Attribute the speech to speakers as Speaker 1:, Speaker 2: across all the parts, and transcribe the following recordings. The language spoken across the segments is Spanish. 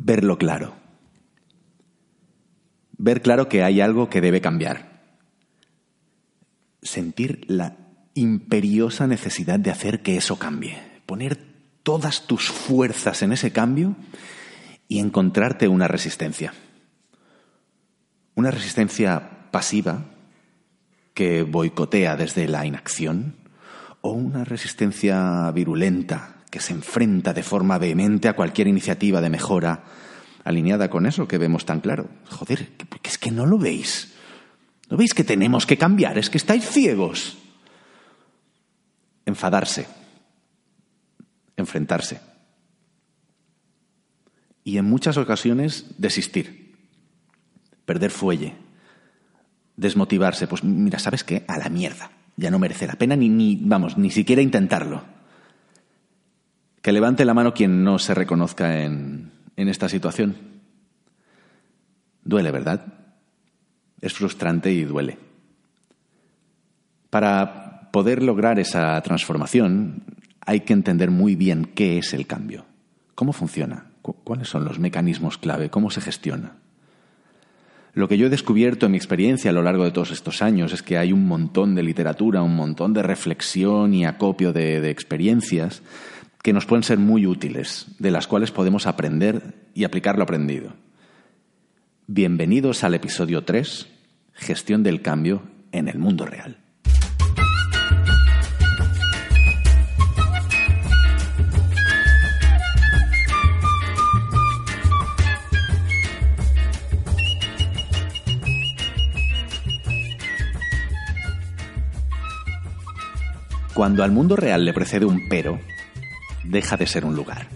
Speaker 1: verlo claro. Ver claro que hay algo que debe cambiar. Sentir la imperiosa necesidad de hacer que eso cambie. Poner todas tus fuerzas en ese cambio y encontrarte una resistencia. Una resistencia pasiva que boicotea desde la inacción o una resistencia virulenta que se enfrenta de forma vehemente a cualquier iniciativa de mejora alineada con eso que vemos tan claro. Joder, es que no lo veis. ¿No veis que tenemos que cambiar? Es que estáis ciegos. Enfadarse. Enfrentarse. Y en muchas ocasiones desistir. Perder fuelle. Desmotivarse. Pues mira, ¿sabes qué? A la mierda. Ya no merece la pena ni, ni vamos, ni siquiera intentarlo. Que levante la mano quien no se reconozca en, en esta situación. Duele, ¿verdad? Es frustrante y duele. Para poder lograr esa transformación hay que entender muy bien qué es el cambio, cómo funciona, cuáles son los mecanismos clave, cómo se gestiona. Lo que yo he descubierto en mi experiencia a lo largo de todos estos años es que hay un montón de literatura, un montón de reflexión y acopio de, de experiencias que nos pueden ser muy útiles, de las cuales podemos aprender y aplicar lo aprendido. Bienvenidos al episodio 3, Gestión del Cambio en el Mundo Real. Cuando al mundo real le precede un pero, deja de ser un lugar.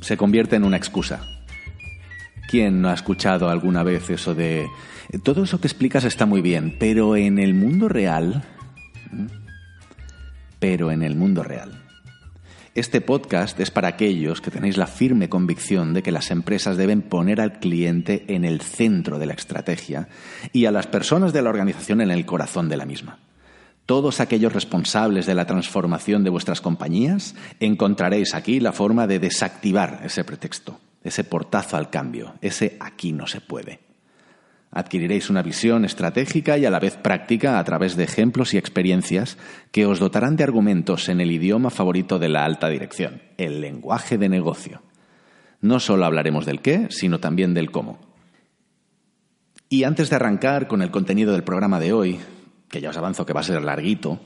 Speaker 1: Se convierte en una excusa. ¿Quién no ha escuchado alguna vez eso de... Todo eso que explicas está muy bien, pero en el mundo real... Pero en el mundo real. Este podcast es para aquellos que tenéis la firme convicción de que las empresas deben poner al cliente en el centro de la estrategia y a las personas de la organización en el corazón de la misma todos aquellos responsables de la transformación de vuestras compañías, encontraréis aquí la forma de desactivar ese pretexto, ese portazo al cambio, ese aquí no se puede. Adquiriréis una visión estratégica y a la vez práctica a través de ejemplos y experiencias que os dotarán de argumentos en el idioma favorito de la alta dirección, el lenguaje de negocio. No solo hablaremos del qué, sino también del cómo. Y antes de arrancar con el contenido del programa de hoy, que ya os avanzo que va a ser larguito,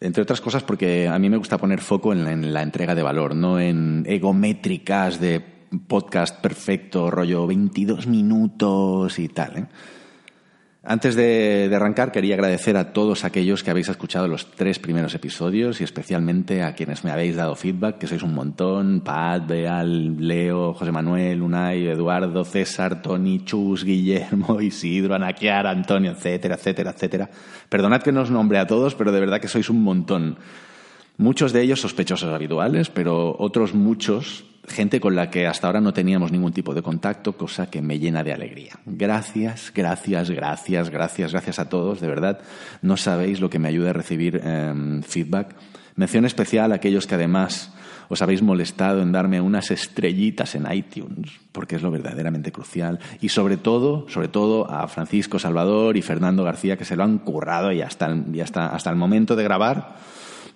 Speaker 1: entre otras cosas porque a mí me gusta poner foco en la, entrega de valor, no en egométricas de podcast perfecto, rollo 22 minutos y tal. ¿eh? Antes de, arrancar, quería agradecer a todos aquellos que habéis escuchado los tres primeros episodios y especialmente a quienes me habéis dado feedback, que sois un montón. Pat, Beal, Leo, José Manuel, Unai, Eduardo, César, Tony, Chus, Guillermo, Isidro, Anaquiar, Antonio, etcétera, etcétera, etcétera. Perdonad que no os nombre a todos, pero de verdad que sois un montón. Muchos de ellos sospechosos habituales, pero otros muchos gente con la que hasta ahora no teníamos ningún tipo de contacto, cosa que me llena de alegría. Gracias, gracias, gracias, gracias, gracias a todos, de verdad. No sabéis lo que me ayuda a recibir em, feedback. Mención especial a aquellos que además os habéis molestado en darme unas estrellitas en iTunes, porque es lo verdaderamente crucial. Y sobre todo, sobre todo a Francisco Salvador y Fernando García, que se lo han currado y hasta y hasta, hasta el momento de grabar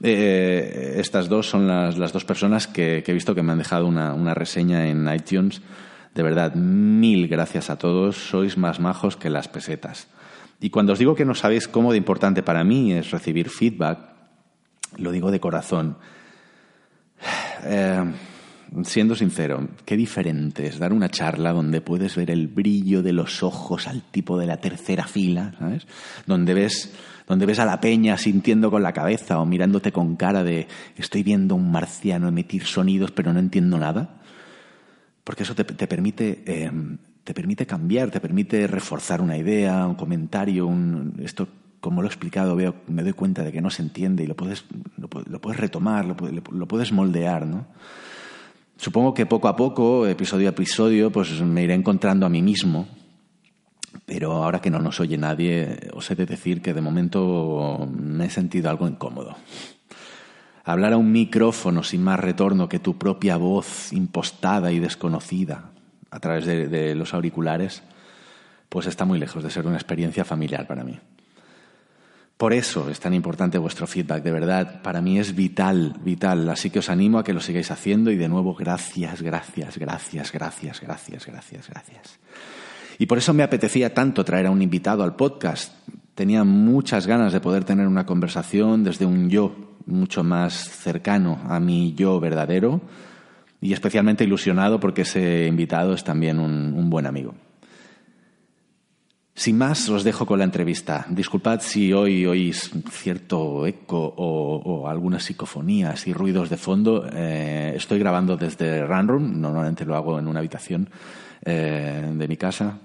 Speaker 1: eh, estas dos son las, las dos personas que, he visto que me han dejado una, una reseña en iTunes. De verdad, mil gracias a todos. Sois más majos que las pesetas. Y cuando os digo que no sabéis cómo de importante para mí es recibir feedback, lo digo de corazón. Eh, siendo sincero, qué diferente es dar una charla donde puedes ver el brillo de los ojos al tipo de la tercera fila, ¿sabes? Donde ves donde ves a la peña sintiendo con la cabeza o mirándote con cara de estoy viendo a un marciano emitir sonidos pero no entiendo nada. Porque eso te, permite, em, te permite cambiar, te permite reforzar una idea, un comentario, un, esto como lo he explicado, veo, me doy cuenta de que no se entiende y lo puedes, lo, puedes retomar, lo, lo, puedes moldear, ¿no? Supongo que poco a poco, episodio a episodio, pues me iré encontrando a mí mismo pero ahora que no nos oye nadie, os he de decir que de momento me he sentido algo incómodo. Hablar a un micrófono sin más retorno que tu propia voz impostada y desconocida. a través de, los auriculares, pues está muy lejos de ser una experiencia familiar para mí. Por eso es tan importante vuestro feedback, de verdad, para mí es vital, vital. Así que os animo a que lo sigáis haciendo y de nuevo gracias, gracias, gracias, gracias, gracias, gracias, gracias. Y por eso me apetecía tanto traer a un invitado al podcast. Tenía muchas ganas de poder tener una conversación desde un yo mucho más cercano a mi yo verdadero y especialmente ilusionado porque ese invitado es también un, buen amigo. Sin más, os dejo con la entrevista. Disculpad si hoy oís cierto eco o, algunas psicofonías y ruidos de fondo. Eh, estoy grabando desde Runroom, normalmente lo hago en una habitación eh, de mi casa.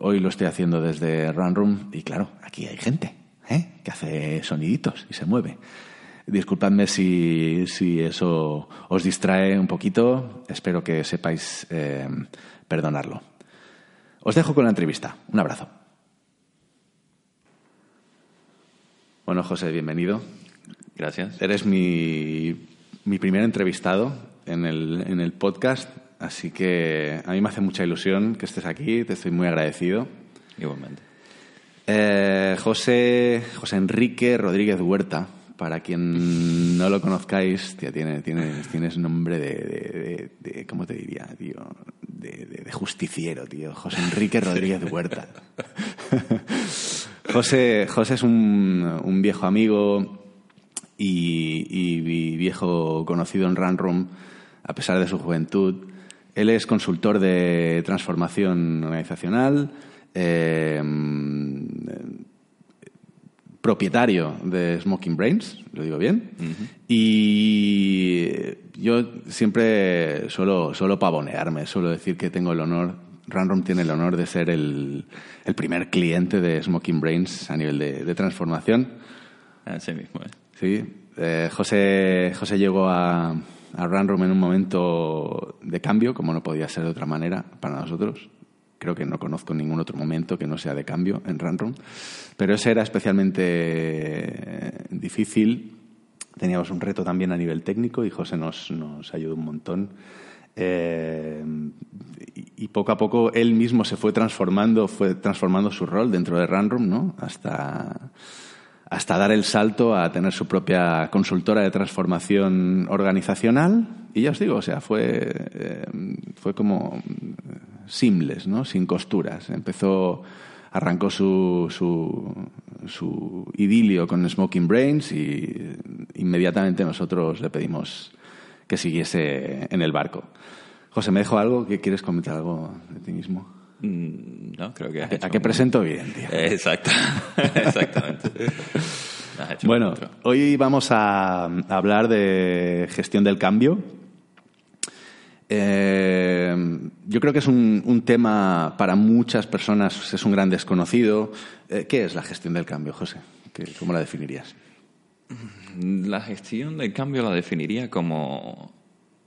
Speaker 1: Hoy lo estoy haciendo desde Runroom y claro, aquí hay gente ¿eh? que hace soniditos y se mueve. Disculpadme si, eso os distrae un poquito. Espero que sepáis eh, perdonarlo. Os dejo con la entrevista. Un abrazo. Bueno, José, bienvenido.
Speaker 2: Gracias.
Speaker 1: Eres mi, mi primer entrevistado en el, en el podcast, así que a mí me hace mucha ilusión que estés aquí. Te estoy muy agradecido.
Speaker 2: Igualmente.
Speaker 1: Eh, José, José Enrique Rodríguez Huerta para quien no lo conozcáis, tía, tienes, tienes, nombre de, de, ¿cómo te diría, tío? De, justiciero, tío. José Enrique Rodríguez Huerta. José, José es un, viejo amigo y, viejo conocido en Runroom, a pesar de su juventud. Él es consultor de transformación organizacional. Eh, propietario de Smoking Brains, lo digo bien, y yo siempre suelo, suelo pavonearme, suelo decir que tengo el honor, Random tiene el honor de ser el, primer cliente de Smoking Brains a nivel de, transformación.
Speaker 2: Así mismo.
Speaker 1: Sí, eh, José, José llegó a, a en un momento de cambio, como no podía ser de otra manera para nosotros. Creo que no conozco ningún otro momento que no sea de cambio en Runroom. Pero ese era especialmente eh, difícil. Teníamos un reto también a nivel técnico y José nos, nos ayudó un montón. Eh, y, poco a poco él mismo se fue transformando, fue transformando su rol dentro de Runroom, ¿no? Hasta, hasta dar el salto a tener su propia consultora de transformación organizacional. Y ya os digo, o sea, fue, eh, fue como simples, ¿no? sin costuras. Empezó, arrancó su, su, su idilio con Smoking Brains y inmediatamente nosotros le pedimos que siguiese en el barco. José, ¿me dejo algo? ¿Que ¿Quieres comentar algo de ti mismo?
Speaker 2: Mm, no, creo que...
Speaker 1: ¿A, qué presento bien, tío?
Speaker 2: Exacto, exactamente.
Speaker 1: Bueno, hoy vamos a hablar de gestión del cambio eh, yo creo que es un, tema para muchas personas, es un gran desconocido. Eh, ¿Qué es la gestión del cambio, José? ¿Cómo la definirías?
Speaker 2: La gestión del cambio la definiría como,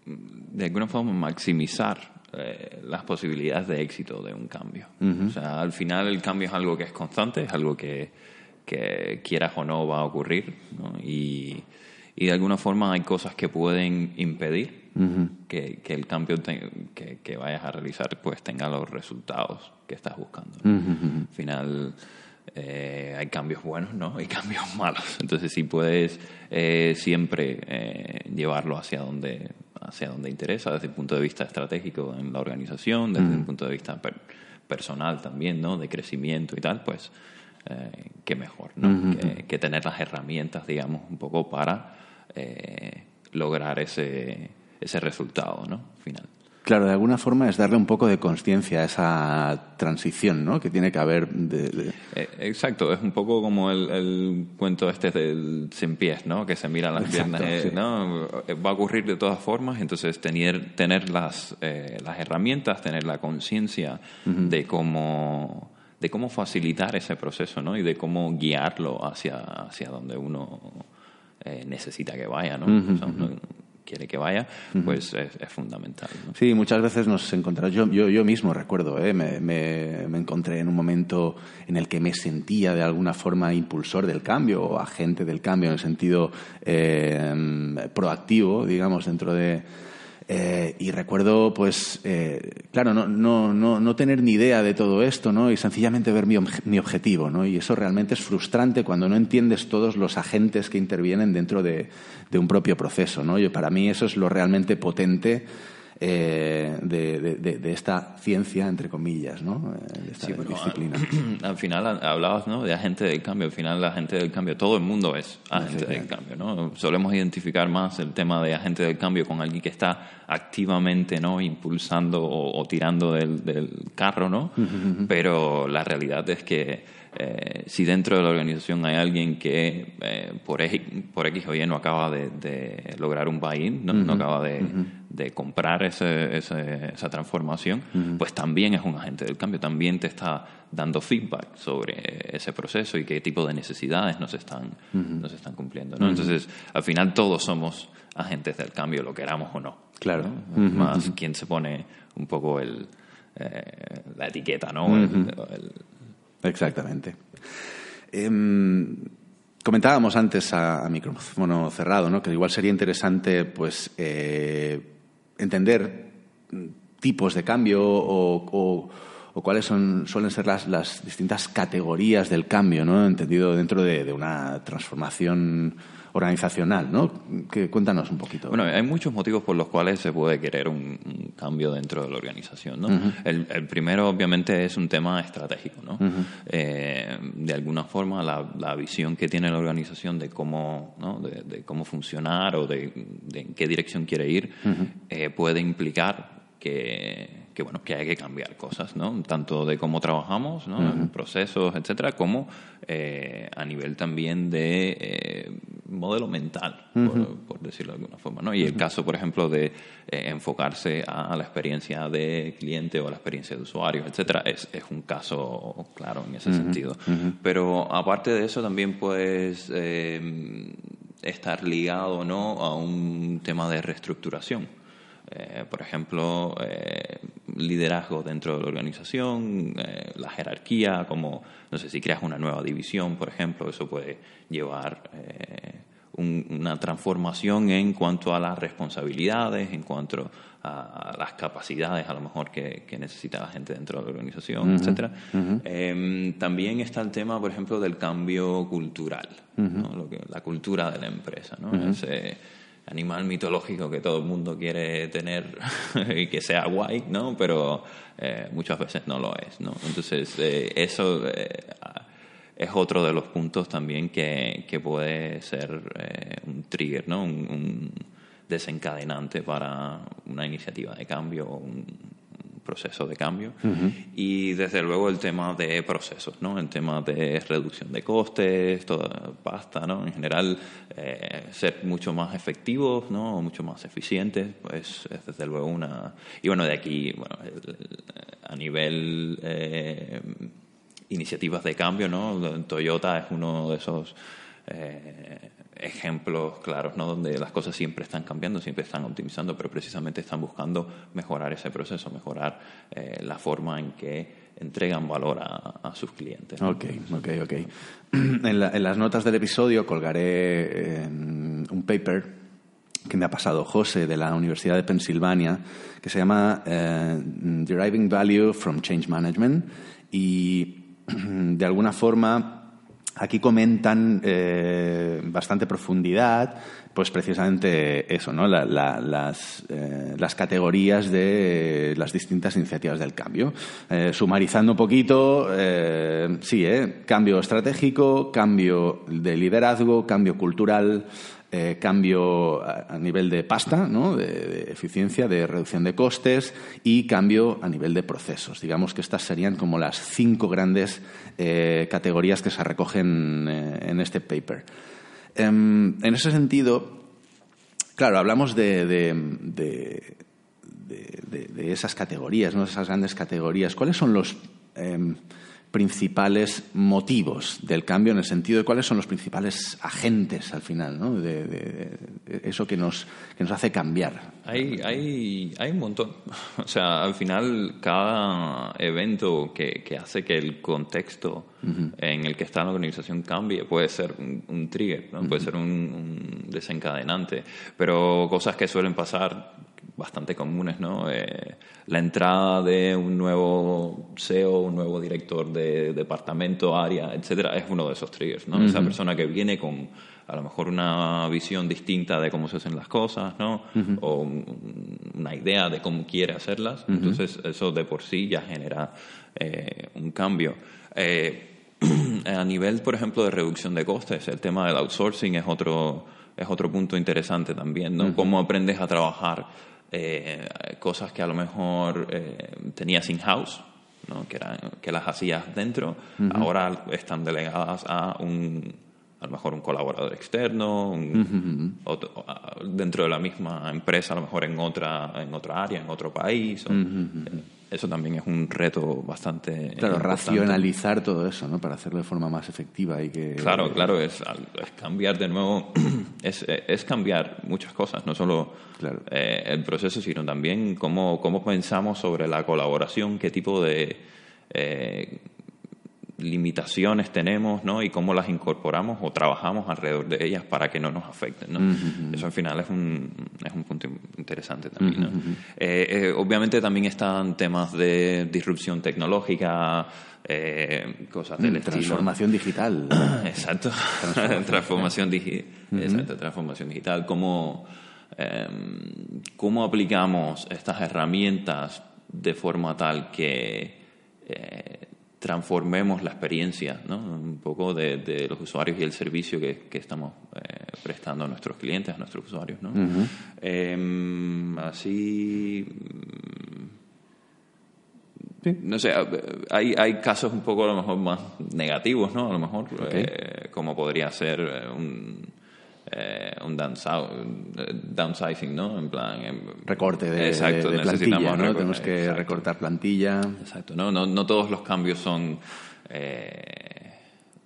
Speaker 2: de alguna forma, maximizar eh, las posibilidades de éxito de un cambio. O sea, al final el cambio es algo que es constante, es algo que, que quieras o no va a ocurrir. Y, y de alguna forma hay cosas que pueden impedir que, el cambio que, vayas a realizar pues tenga los resultados que estás buscando. Al final eh, hay cambios buenos, ¿no? Hay cambios malos. Entonces si puedes eh, siempre eh, llevarlo hacia donde hacia donde interesa, desde el punto de vista estratégico en la organización, desde el punto de vista personal también, ¿no? De crecimiento y tal, pues qué mejor, ¿no? que, que, tener las herramientas, digamos, un poco para lograr ese ese resultado ¿no? final.
Speaker 1: Claro, de alguna forma es darle un poco de conciencia a esa transición ¿no? que tiene que haber. De,
Speaker 2: eh, exacto, es un poco como el, cuento este del sin pies, ¿no? que se mira las piernas. Eh, ¿no? Va a ocurrir de todas formas, entonces tener, tener las, eh, las herramientas, tener la conciencia de cómo de cómo facilitar ese proceso ¿no? y de cómo guiarlo hacia, hacia donde uno necesita que vaya. ¿no? Quiere que vaya, pues es, fundamental.
Speaker 1: Sí, muchas veces nos encontramos, yo, yo, yo mismo recuerdo, ¿eh? me, me, encontré en un momento en el que me sentía de alguna forma impulsor del cambio o agente del cambio en el sentido eh, proactivo, digamos, dentro de Eh, y recuerdo, pues, eh, claro, no, no, no, no, tener ni idea de todo esto, ¿no? Y sencillamente ver mi, mi, objetivo, ¿no? Y eso realmente es frustrante cuando no entiendes todos los agentes que intervienen dentro de, de un propio proceso, ¿no? Y para mí eso es lo realmente potente eh, de, de, esta ciencia, entre comillas, ¿no? Eh, de esta disciplina.
Speaker 2: Al, final hablabas ¿no? de agente del cambio, al final la agente del cambio, todo el mundo es agente del cambio. ¿no? Solemos identificar más el tema de agente del cambio con alguien que está activamente ¿no? impulsando o, tirando del, del, carro, ¿no? pero la realidad es que eh, si dentro de la organización hay alguien que eh, por, X, por X o Y no acaba de, lograr un buy-in, no, acaba de, comprar ese, esa transformación, pues también es un agente del cambio, también te está dando feedback sobre ese proceso y qué tipo de necesidades nos están, nos están cumpliendo. ¿no? Entonces, al final todos somos agentes del cambio, lo queramos o no.
Speaker 1: Claro.
Speaker 2: Más quien se pone un poco el, eh, la etiqueta, ¿no?
Speaker 1: Exactamente. Em, comentábamos antes a, micrófono cerrado, ¿no? que igual sería interesante pues, eh, entender tipos de cambio o, cuáles son, suelen ser las, distintas categorías del cambio, ¿no? entendido dentro de una transformación organizacional, ¿no? Que, cuéntanos un poquito.
Speaker 2: Bueno, hay muchos motivos por los cuales se puede querer un, cambio dentro de la organización, ¿no? el, primero, obviamente, es un tema estratégico, ¿no? Eh, de alguna forma, la, visión que tiene la organización de cómo, ¿no? de, cómo funcionar o de, en qué dirección quiere ir eh, puede implicar que que bueno que hay que cambiar cosas no tanto de cómo trabajamos ¿no? procesos etcétera como eh, a nivel también de eh, modelo mental por, decirlo de alguna forma no y el caso por ejemplo de eh, enfocarse a, la experiencia de cliente o a la experiencia de usuarios etcétera es, es un caso claro en ese sentido. Pero aparte de eso también puedes estar ligado no a un tema de reestructuración eh, por ejemplo, eh, liderazgo dentro de la organización, eh, la jerarquía, como, no sé, si creas una nueva división, por ejemplo, eso puede llevar una transformación en cuanto a las responsabilidades, en cuanto a, las capacidades a lo mejor que, necesita la gente dentro de la organización, etcétera. Em, también está el tema, por ejemplo, del cambio cultural, Lo que, la cultura de la empresa. ¿no? Animal mitológico que todo el mundo quiere tener y que sea guay, ¿no? Pero eh, muchas veces no lo es, ¿no? Entonces, eh, eso eh, es otro de los puntos también que, que puede ser un trigger, ¿no? Un, desencadenante para una iniciativa de cambio o un, proceso de cambio. Y desde luego el tema de procesos, ¿no? El tema de reducción de costes, toda pasta, ¿no? En general, eh, ser mucho más efectivos, ¿no? Mucho más eficientes, pues es desde luego una... Y bueno, de aquí, bueno, a nivel... Eh, iniciativas de cambio, ¿no? Toyota es uno de esos eh, ejemplos claros, ¿no? Donde las cosas siempre están cambiando, siempre están optimizando, pero precisamente están buscando mejorar ese proceso, mejorar eh, la forma en que entregan valor a, sus clientes.
Speaker 1: Ok, ok, ok. En, las notas del episodio colgaré un paper que me ha pasado José de la Universidad de Pensilvania, que se llama eh, Deriving Value from Change Management y de alguna forma Aquí comentan eh, bastante profundidad, pues precisamente eso, ¿no? las, eh, las, categorías de las distintas iniciativas del cambio. Eh, sumarizando un poquito, sí, cambio estratégico, cambio de liderazgo, cambio cultural, eh, cambio a, nivel de pasta, de, eficiencia, de reducción de costes y cambio a nivel de procesos. Digamos que estas serían como las cinco grandes eh, categorías que se recogen eh, en este paper. Em, en ese sentido, claro, hablamos de, de, esas categorías, ¿no? esas grandes categorías. ¿Cuáles son los em, principales motivos del cambio en el sentido de cuáles son los principales agentes al final, ¿no? de, eso que nos, que nos hace cambiar.
Speaker 2: Hay, hay, hay un montón. O sea, al final cada evento que, que hace que el contexto en el que está la organización cambie puede ser un, trigger, ¿no? puede ser un, un, desencadenante, pero cosas que suelen pasar bastante comunes, ¿no? Eh, la entrada de un nuevo CEO, un nuevo director de departamento, área, etcétera, es uno de esos triggers, ¿no? Esa persona que viene con a lo mejor una visión distinta de cómo se hacen las cosas, ¿no? O una idea de cómo quiere hacerlas. Entonces, eso de por sí ya genera eh, un cambio. Eh, a nivel, por ejemplo, de reducción de costes, el tema del outsourcing es otro, es otro punto interesante también, ¿no? Cómo aprendes a trabajar eh, cosas que a lo mejor tenías in-house, ¿no? que, que las hacías dentro, ahora están delegadas a un a lo mejor un colaborador externo, dentro de la misma empresa, a lo mejor en otra, en otra área, en otro país. Eh, eso también es un reto bastante.
Speaker 1: Claro, racionalizar todo eso, ¿no? Para hacerlo de forma más efectiva y que.
Speaker 2: Claro, claro, es, cambiar de nuevo, es, es, cambiar muchas cosas, no solo eh, el proceso, sino también cómo, cómo pensamos sobre la colaboración, qué tipo de. Eh, limitaciones tenemos ¿no? y cómo las incorporamos o trabajamos alrededor de ellas para que no nos afecten. ¿no? Eso al final es un, es un punto interesante también. Eh, eh, obviamente también están temas de disrupción tecnológica, eh, cosas del
Speaker 1: Transformación digital.
Speaker 2: Exacto. Transformación, Exacto. Transformación digital. ¿Cómo, em, ¿Cómo aplicamos estas herramientas de forma tal que transformemos la experiencia, ¿no? un poco de, los usuarios y el servicio que, estamos eh, prestando a nuestros clientes, a nuestros usuarios. ¿no? Em, así. No sé, hay, hay casos un poco a lo mejor más negativos, ¿no? A lo mejor, eh, como podría ser eh, un eh, un downsizing, ¿no? En plan...
Speaker 1: Recorte de, plantilla, ¿no? Tenemos que recortar plantilla.
Speaker 2: Exacto, ¿no? No, no todos los cambios son... Eh,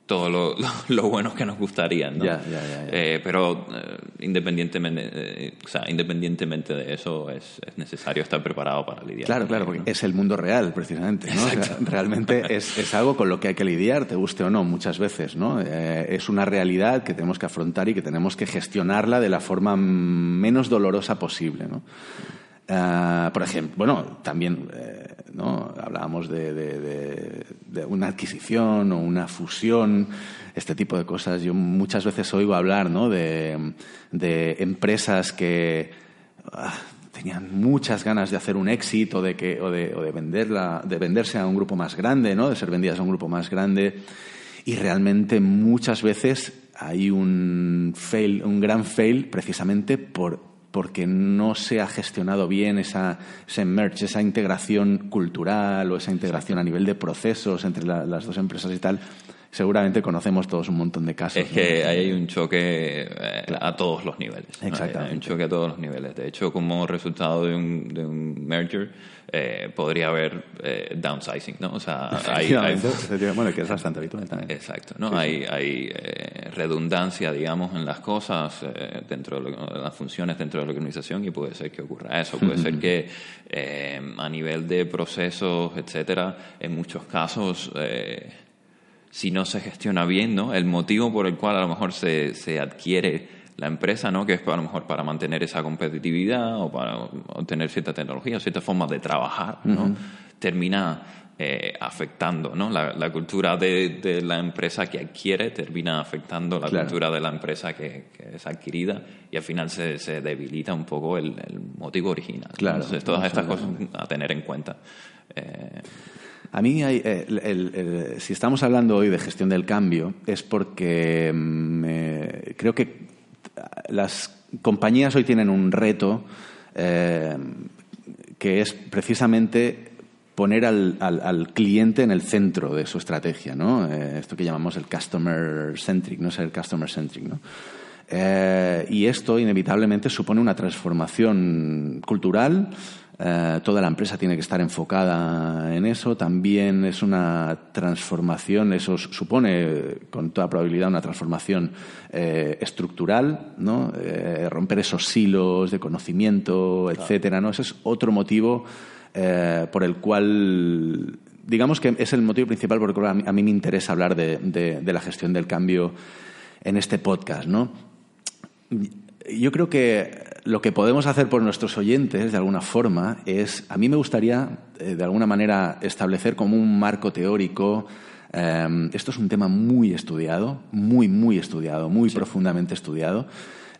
Speaker 2: todo lo, lo, bueno que nos gustaría, ¿no? Eh, pero eh, independientemente, eh, o sea, independientemente de eso, es, es, necesario estar preparado para lidiar.
Speaker 1: Claro, claro, porque es el mundo real, precisamente, ¿no? realmente es, es, algo con lo que hay que lidiar, te guste o no, muchas veces, ¿no? es una realidad que tenemos que afrontar y que tenemos que gestionarla de la forma menos dolorosa posible, ¿no? Ah, por ejemplo, bueno, también eh, hablábamos de, una adquisición o una fusión, este tipo de cosas. Yo muchas veces oigo hablar ¿no? de, empresas que ah, tenían muchas ganas de hacer un éxito de que, o, de, o de, venderla, de venderse a un grupo más grande, ¿no? de ser vendidas a un grupo más grande. Y realmente muchas veces hay un fail, un gran fail precisamente por porque no se ha gestionado bien esa, ese merge, esa integración cultural o esa integración a nivel de procesos entre las dos empresas y tal. Seguramente conocemos todos un montón de casos.
Speaker 2: Es que hay un choque eh, a todos los niveles. Exactamente. Hay un choque a todos los niveles. De hecho, como resultado de un, de un merger, eh, podría haber eh, downsizing, ¿no? O sea, hay,
Speaker 1: bueno, que es bastante habitual también.
Speaker 2: Exacto, ¿no? Hay, hay eh, redundancia, digamos, en las cosas, dentro de, las funciones dentro de la organización y puede ser que ocurra eso. Puede ser que a nivel de procesos, etcétera, en muchos casos si no se gestiona bien, ¿no? El motivo por el cual a lo mejor se, se adquiere la empresa, ¿no? que es a lo mejor para mantener esa competitividad o para obtener cierta tecnología o cierta forma de trabajar, ¿no? termina eh, afectando ¿no? la, cultura de, la empresa que adquiere, termina afectando la cultura de la empresa que, es adquirida y al final se, se debilita un poco el, motivo original.
Speaker 1: Claro,
Speaker 2: Entonces, todas estas cosas a tener en cuenta. Eh,
Speaker 1: a mí, hay, eh, si estamos hablando hoy de gestión del cambio, es porque mm, creo que las compañías hoy tienen un reto eh, que es precisamente poner al, cliente en el centro de su estrategia, ¿no? Eh, esto que llamamos el customer centric, no ser customer centric, ¿no? Y esto inevitablemente supone una transformación cultural eh, toda la empresa tiene que estar enfocada en eso. También es una transformación, eso supone con toda probabilidad una transformación eh, estructural, ¿no? Eh, romper esos silos de conocimiento, etcétera. ¿no? Ese es otro motivo por el cual digamos que es el motivo principal por el cual a mí, me interesa hablar de, de, la gestión del cambio en este podcast, ¿no? yo creo que lo que podemos hacer por nuestros oyentes, de alguna forma, es, a mí me gustaría, eh, de alguna manera, establecer como un marco teórico. eh, esto es un tema muy estudiado, muy, muy estudiado, muy profundamente estudiado.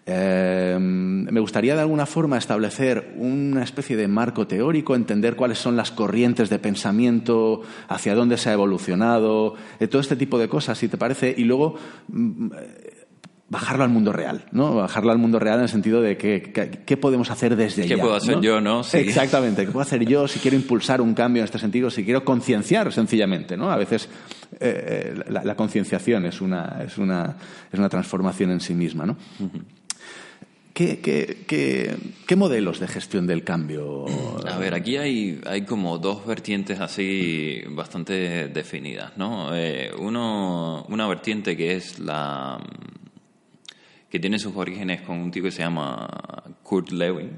Speaker 1: Eh, me gustaría de alguna forma establecer una especie de marco teórico, entender cuáles son las corrientes de pensamiento, hacia dónde se ha evolucionado, eh, todo este tipo de cosas, si te parece, y luego mm, bajarlo al mundo real, ¿no? Bajarlo al mundo real en el sentido de que, qué podemos hacer desde
Speaker 2: ¿Qué
Speaker 1: ya,
Speaker 2: puedo hacer yo, no? Sí.
Speaker 1: Exactamente, qué puedo hacer yo si quiero impulsar un cambio en este sentido, si quiero concienciar sencillamente, ¿no? A veces eh, eh, la, la concienciación es una, es, una, es una transformación en sí misma, ¿no? ¿Qué, qué, qué, qué modelos de gestión del cambio?
Speaker 2: A ver, aquí hay, hay como dos vertientes así bastante definidas, ¿no? Eh, uno, una vertiente que es la que tiene sus orígenes con un tipo que se llama Kurt Lewin,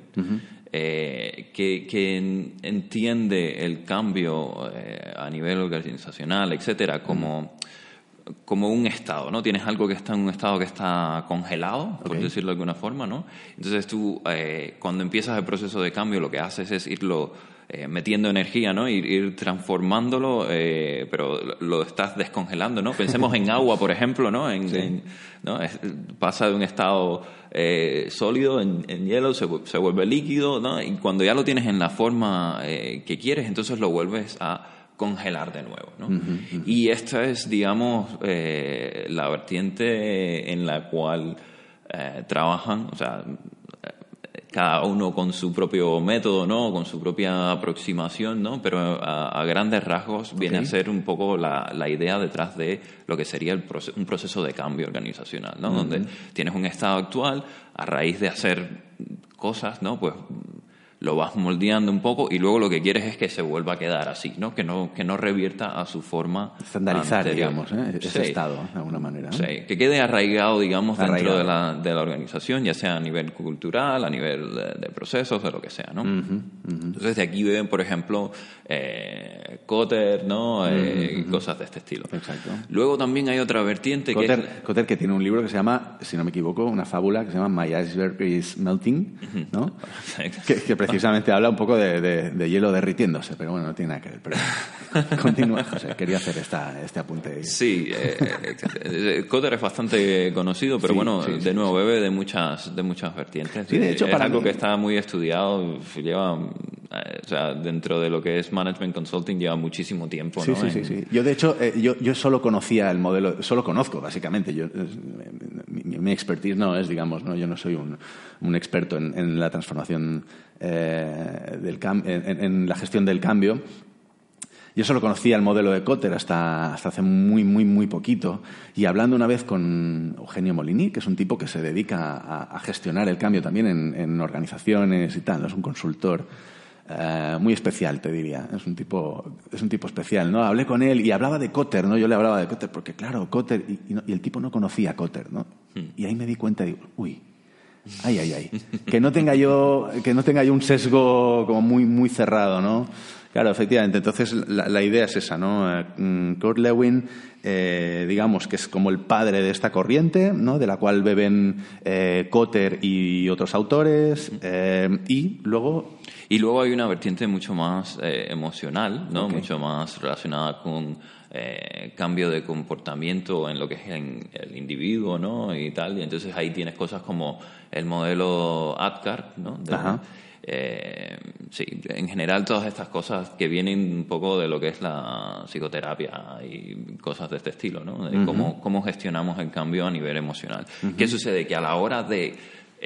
Speaker 2: eh, que, que en- entiende el cambio eh, a nivel organizacional, etcétera, como como un estado, ¿no? Tienes algo que está en un estado que está congelado, por decirlo de alguna forma, ¿no? Entonces tú, eh, cuando empiezas el proceso de cambio, lo que haces es irlo eh, metiendo energía, ¿no? Ir, ir transformándolo, eh, pero lo, estás descongelando, ¿no? Pensemos en agua, por ejemplo, ¿no? En, en- ¿no? Es- pasa de un estado sólido en, en hielo, se, se vuelve líquido, ¿no? Y cuando ya lo tienes en la forma que quieres, entonces lo vuelves a congelar de nuevo. ¿no? Y esta es, digamos, eh, la vertiente en la cual eh, trabajan, o sea, eh, cada uno con su propio método, ¿no? Con su propia aproximación, ¿no? Pero a, a grandes rasgos viene a ser un poco la, la idea detrás de lo que sería el proce- un proceso de cambio organizacional, ¿no? Donde tienes un estado actual, a raíz de hacer cosas, ¿no? Pues lo vas moldeando un poco y luego lo que quieres es que se vuelva a quedar así, ¿no? Que no, que no revierta a su forma
Speaker 1: Estandarizar,
Speaker 2: anterior.
Speaker 1: digamos, ¿eh? ese
Speaker 2: Sí.
Speaker 1: estado, de alguna manera.
Speaker 2: que quede arraigado, digamos, dentro de la, de la organización, ya sea a nivel cultural, a nivel de, de procesos, de lo que sea, ¿no? Entonces, de aquí ven, por ejemplo, eh, Kotter, ¿no? Eh, Cosas de este estilo.
Speaker 1: Exacto.
Speaker 2: Luego también hay otra vertiente que es...
Speaker 1: Cotter, Cotter, que tiene un libro que se llama, si no me equivoco, una fábula que se llama My Iceberg is Melting, ¿no? que, que precisamente habla un poco de, de- de hielo derritiéndose, pero bueno, no tiene nada que ver. Pero continúa, José, quería hacer esta, este apunte.
Speaker 2: Sí, eh, eh, Kotter es bastante conocido, pero
Speaker 1: Sí,
Speaker 2: bueno,
Speaker 1: sí,
Speaker 2: de nuevo bebe de muchas de muchas vertientes.
Speaker 1: Sí, de hecho,
Speaker 2: es
Speaker 1: para
Speaker 2: algo
Speaker 1: mí-
Speaker 2: que está muy estudiado, lleva, o sea, dentro de lo que es management consulting lleva muchísimo tiempo,
Speaker 1: Sí,
Speaker 2: ¿no?
Speaker 1: sí, sí,
Speaker 2: En-
Speaker 1: sí. Yo, de hecho, eh, yo, yo solo conocía el modelo, solo conozco, básicamente. Yo, mi, mi expertise no es, digamos, ¿no? yo no soy un, un experto en, en la transformación eh, del cam- en, la gestión del cambio. Yo solo conocía el modelo de Kotter hasta, hasta hace muy, muy, muy poquito. Y hablando una vez con Eugenio Molini, que es un tipo que se dedica a, a gestionar el cambio también en, en organizaciones y tal, es un consultor eh, muy especial, te diría. Es un tipo, es un tipo especial, ¿no? Hablé con él y hablaba de Kotter, ¿no? Yo le hablaba de Kotter porque, claro, Kotter, y, y no- y el tipo no conocía a Kotter, ¿no? Y ahí me di cuenta, digo, uy, Ay, ay, ay. Que no tenga yo, que no tenga yo un sesgo como muy, muy cerrado, ¿no? Claro, efectivamente. Entonces, la, la idea es esa, ¿no? Eh, mm, Kurt Lewin, eh, digamos que es como el padre de esta corriente, ¿no? De la cual beben eh, Kotter y otros autores. eh, y luego,
Speaker 2: Y luego hay una vertiente mucho más eh, emocional, ¿no? Mucho más relacionada con eh, cambio de comportamiento en lo que es el individuo, ¿no? Y tal. Y entonces ahí tienes cosas como el modelo ADKAR, ¿no? De-
Speaker 1: Ajá.
Speaker 2: eh, sí, en general todas estas cosas que vienen un poco de lo que es la psicoterapia y cosas de este estilo, ¿no? De cómo, cómo gestionamos el cambio a nivel emocional. ¿Qué sucede? Que a la hora de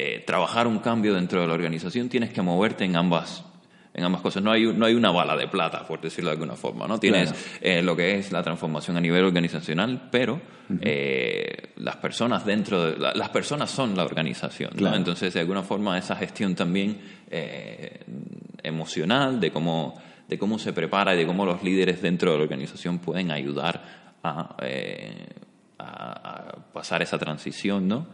Speaker 2: eh, trabajar un cambio dentro de la organización tienes que moverte en ambas en ambas cosas. No hay, no hay una bala de plata, por decirlo de alguna forma. ¿no? Tienes
Speaker 1: Claro.
Speaker 2: eh, lo que es la transformación a nivel organizacional, pero eh, las personas dentro de, la- las personas son la organización. Entonces, de alguna forma, esa gestión también eh, emocional de cómo, de cómo se prepara y de cómo los líderes dentro de la organización pueden ayudar a, a- a pasar esa transición, ¿no?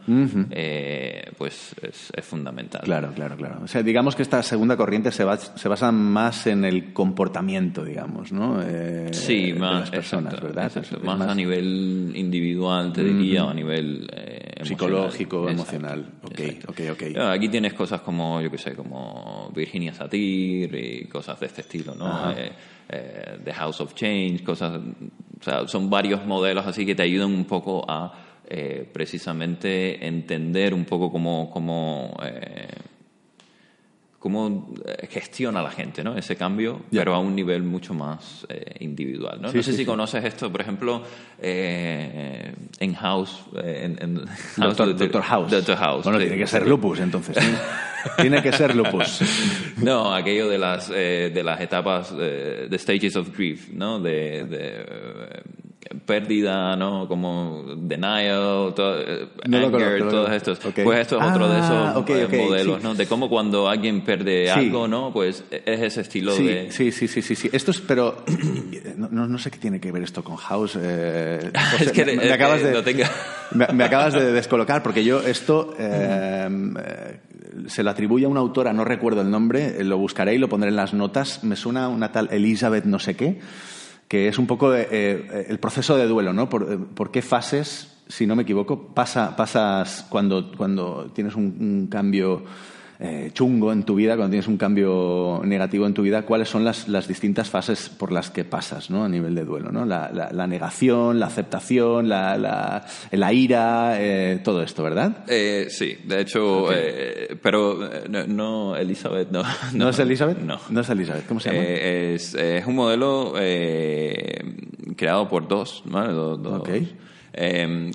Speaker 2: Eh, pues es, es fundamental.
Speaker 1: claro, claro, claro. O sea, digamos que esta segunda corriente se, bas- se basa más en el comportamiento, digamos, ¿no? Eh,
Speaker 2: Sí,
Speaker 1: de
Speaker 2: más,
Speaker 1: las personas,
Speaker 2: exacto,
Speaker 1: ¿verdad?
Speaker 2: exacto. Más, a nivel individual, te diría, o a nivel eh,
Speaker 1: Psicológico, emocional. Ok, ok, ok.
Speaker 2: Aquí tienes cosas como, yo qué sé, como Virginia Satir y cosas de este estilo, ¿no? The House of Change, cosas... Sea, son varios modelos así que te ayudan un poco a precisamente entender un poco cómo... cómo cómo eh, gestiona la gente ¿no? ese cambio, pero a un nivel mucho más eh, individual. ¿no? no sé si conoces esto, por ejemplo, eh, en House. En,
Speaker 1: Doctor, House.
Speaker 2: Doctor House.
Speaker 1: Bueno, tiene que ser lupus entonces. tiene que ser lupus.
Speaker 2: No, aquello de las, de las etapas, de stages of grief, ¿no? de, de pérdida, ¿no? Como denial, todo, eh, anger, todos estos. Pues esto es otro de esos ah, eh, modelos, ¿no? De cómo cuando alguien pierde algo, ¿no? Pues es ese estilo de...
Speaker 1: Sí, sí, sí, sí, sí. Esto es, pero no, no, sé qué tiene que ver esto con House. Eh,
Speaker 2: es que me, acabas de,
Speaker 1: me, acabas de descolocar porque yo esto se lo atribuye a una autora, no recuerdo el nombre, lo buscaré y lo pondré en las notas. Me suena una tal Elizabeth no sé qué que es un poco eh, eh, el proceso de duelo, ¿no? Por, eh, qué fases, si no me equivoco, pasa, pasas cuando, cuando tienes un cambio eh, chungo en tu vida, cuando tienes un cambio negativo en tu vida, cuáles son las, las distintas fases por las que pasas ¿no? a nivel de duelo. ¿no? La, la, negación, la aceptación, la, la, ira, eh, todo esto, ¿verdad?
Speaker 2: Eh, sí, de hecho, pero no, Elizabeth, no,
Speaker 1: no. es Elizabeth?
Speaker 2: No.
Speaker 1: No es Elizabeth, ¿cómo se llama?
Speaker 2: es, es un modelo creado por dos, ¿vale? Dos, dos.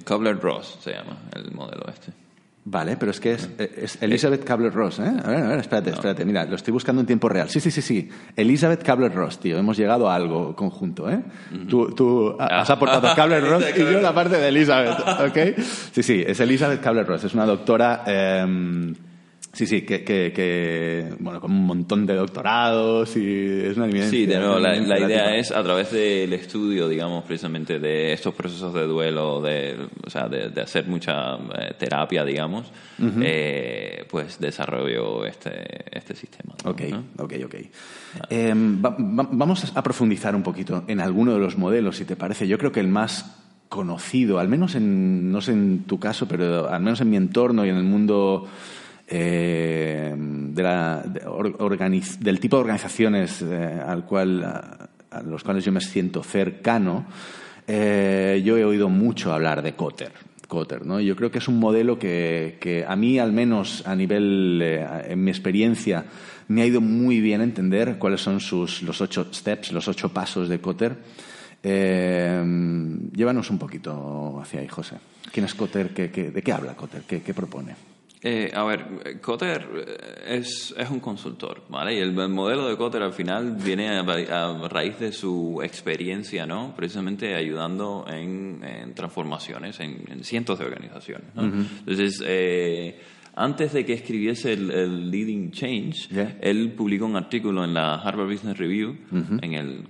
Speaker 2: Kubler-Ross se llama el modelo este.
Speaker 1: Vale, pero es que es, es Elizabeth Kabler-Ross, ¿eh? A ver, a ver, espérate, espérate. Mira, lo estoy buscando en tiempo real. Sí, sí, sí, sí. Elizabeth Kabler-Ross, tío. Hemos llegado a algo conjunto, ¿eh? Tú, tú has ah. aportado Kabler-Ross y yo la parte de Elizabeth, ¿ok? Sí, sí, es Elizabeth Kabler-Ross. Es una doctora... Eh, Sí, sí, que, que, que, bueno, con un montón de doctorados y es una evidencia.
Speaker 2: Sí, de nuevo, la, idea es a través del estudio, digamos, precisamente de estos procesos de duelo, de, o sea, de, hacer mucha eh, terapia, digamos, eh, pues desarrollo este, este sistema.
Speaker 1: Ok, ok, ok. Em, vamos a profundizar un poquito en alguno de los modelos, si te parece. Yo creo que el más conocido, al menos en, no sé en tu caso, pero al menos en mi entorno y en el mundo eh, de la, del tipo de organizaciones eh, al cual, a, los cuales yo me siento cercano, eh, yo he oído mucho hablar de Cotter. Cotter ¿no? Yo creo que es un modelo que, que a mí, al menos a nivel, en mi experiencia, me ha ido muy bien entender cuáles son sus, los ocho steps, los ocho pasos de Cotter. llévanos un poquito hacia ahí, José. ¿Quién es Cotter? ¿De qué habla Cotter? ¿Qué propone?
Speaker 2: Eh, a ver, Cotter eh, es, es, un consultor, ¿vale? Y el, modelo de Cotter al final viene a, raíz de su experiencia, ¿no? Precisamente ayudando en, transformaciones en, cientos de organizaciones, ¿no? Entonces, eh, antes de que escribiese el, Leading Change, él publicó un artículo en la Harvard Business Review en el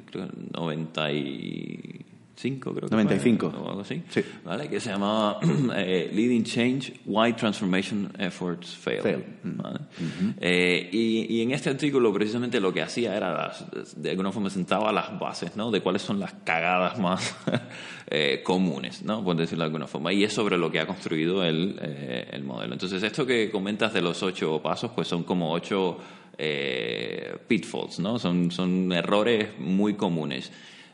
Speaker 2: 90 y 95, creo que
Speaker 1: 95.
Speaker 2: o algo así, sí. ¿vale? que se llamaba eh, Leading Change, Why Transformation Efforts Fail. ¿vale? eh, y, y, en este artículo precisamente lo que hacía era, las, de alguna forma sentaba las bases ¿no? de cuáles son las cagadas más eh, comunes, ¿no? por decirlo de alguna forma, y es sobre lo que ha construido el, eh, el modelo. Entonces, esto que comentas de los ocho pasos, pues son como ocho eh, pitfalls, ¿no? son, son errores muy comunes.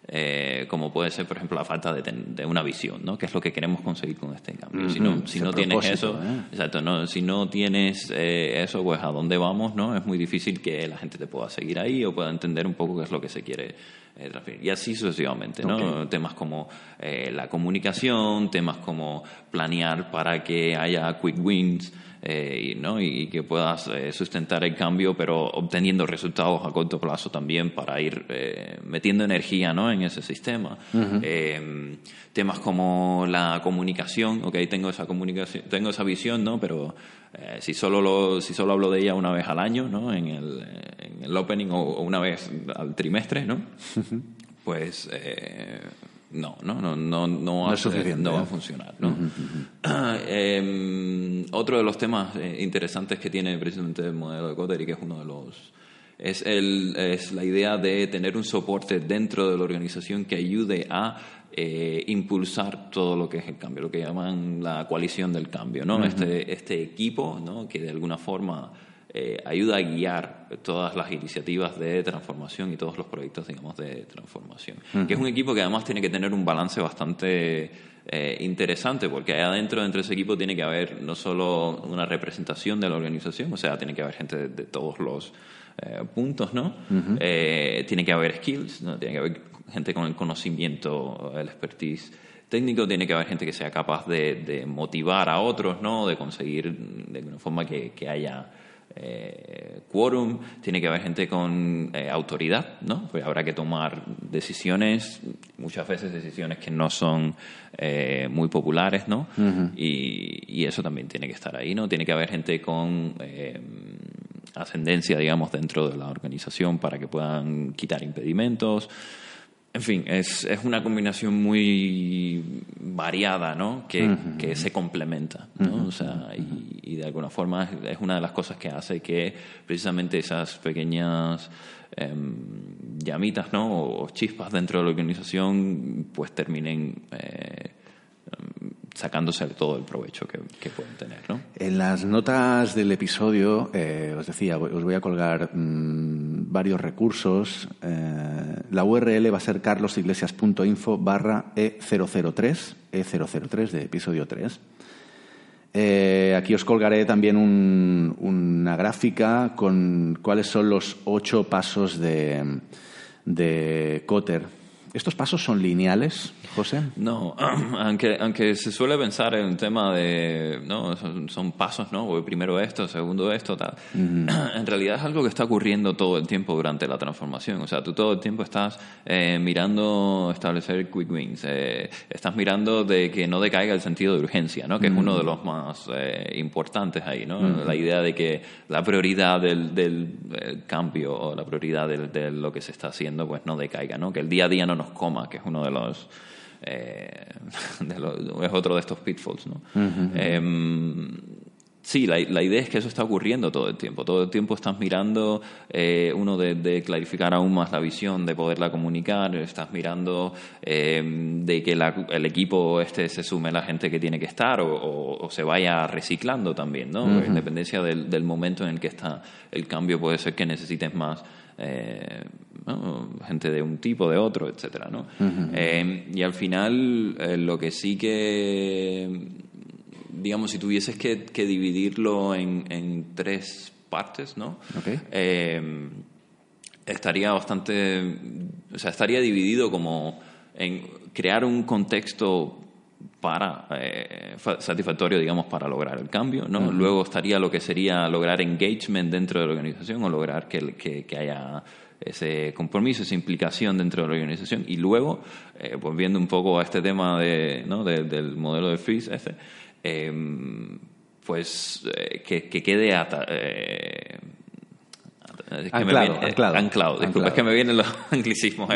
Speaker 2: Eh, como puede ser, por ejemplo, la falta de, una visión, ¿no? que es lo que queremos conseguir con este cambio. Si no, si no tienes eso, ¿eh? exacto, no, si no tienes eh, eso, pues a dónde vamos, ¿no? Es muy difícil que la gente te pueda seguir ahí o pueda entender un poco qué es lo que se quiere transferir. Y así sucesivamente, ¿no? Temas como la comunicación, temas como planear para que haya quick wins, eh, ¿no? y, que puedas eh, sustentar el cambio, pero obteniendo resultados a corto plazo también para ir eh, metiendo energía ¿no? en ese sistema. temas como la comunicación, ok, tengo esa comunicación, tengo esa visión, ¿no? pero si, solo lo, si solo hablo de ella una vez al año, ¿no? en, el, en el opening o, una vez al trimestre, ¿no? pues no, no, no, no, no, va, a funcionar. ¿no? Otro de los temas eh, interesantes que tiene precisamente el modelo de Cotter y que es uno de los es, el, es la idea de tener un soporte dentro de la organización que ayude a eh, impulsar todo lo que es el cambio, lo que llaman la coalición del cambio, ¿no? este, este equipo, ¿no? Que de alguna forma eh, ayuda a guiar todas las iniciativas de transformación y todos los proyectos, digamos, de transformación. Que es un equipo que además tiene que tener un balance bastante eh, interesante, porque ahí adentro, dentro de ese equipo, tiene que haber no solo una representación de la organización, o sea, tiene que haber gente de, todos los eh, puntos, ¿no? tiene que haber skills, ¿no? Tiene que haber gente con el conocimiento, el expertise técnico, tiene que haber gente que sea capaz de, motivar a otros, ¿no? De conseguir de alguna forma que, que haya eh, quórum, tiene que haber gente con eh, autoridad, ¿no? Pues habrá que tomar decisiones, muchas veces decisiones que no son eh, muy populares, ¿no? y, eso también tiene que estar ahí, ¿no? Tiene que haber gente con eh, ascendencia, digamos, dentro de la organización para que puedan quitar impedimentos. En fin, es, es una combinación muy variada, ¿no? Que, que se complementa, ¿no? O sea, y, de alguna forma es, una de las cosas que hace que precisamente esas pequeñas em, llamitas, ¿no? O, chispas dentro de la organización, pues terminen eh, sacándose todo el provecho que, pueden tener. ¿no?
Speaker 1: En las notas del episodio, eh, os decía, os voy a colgar mm, varios recursos. Eh, la URL va a ser carlosiglesias.info barra E003, E003 de episodio 3. Eh, aquí os colgaré también una gráfica con cuáles son los ocho pasos de, de Cotter ¿Estos pasos son lineales, José?
Speaker 2: No, aunque, aunque se suele pensar en un tema de, no, son, pasos, ¿no? Primero esto, segundo esto, tal. En realidad es algo que está ocurriendo todo el tiempo durante la transformación. O sea, tú todo el tiempo estás eh, mirando establecer quick wins, eh, estás mirando de que no decaiga el sentido de urgencia, ¿no? Que es uno de los más eh, importantes ahí, ¿no? La idea de que la prioridad del, del cambio o la prioridad de, de lo que se está haciendo, pues no decaiga, ¿no? Que el día a día no nos coma, que es uno de los, eh, es otro de estos pitfalls, ¿no? Em, sí, la, idea es que eso está ocurriendo todo el tiempo. Todo el tiempo estás mirando, eh, uno, de, clarificar aún más la visión, de poderla comunicar, estás mirando em, de que el equipo este se sume la gente que tiene que estar o, se vaya reciclando también, ¿no? En dependencia del, del, momento en el que está el cambio, puede ser que necesites más eh, gente de un tipo, de otro, etcétera, ¿no? Eh, y al final, eh, lo que sí que, digamos, si tuvieses que, dividirlo en, tres partes, ¿no? estaría bastante, o sea, estaría dividido como en crear un contexto para eh, satisfactorio, digamos, para lograr el cambio, ¿no? Luego estaría lo que sería lograr engagement dentro de la organización o lograr que, que, haya ese compromiso, esa implicación dentro de la organización y luego, eh, pues viendo un poco a este tema de, ¿no? del modelo de Freeze, ese, em, pues eh, que, que, quede ata,
Speaker 1: es que anclado, me viene,
Speaker 2: anclado, anclado. Disculpa, es que me vienen los anglicismos.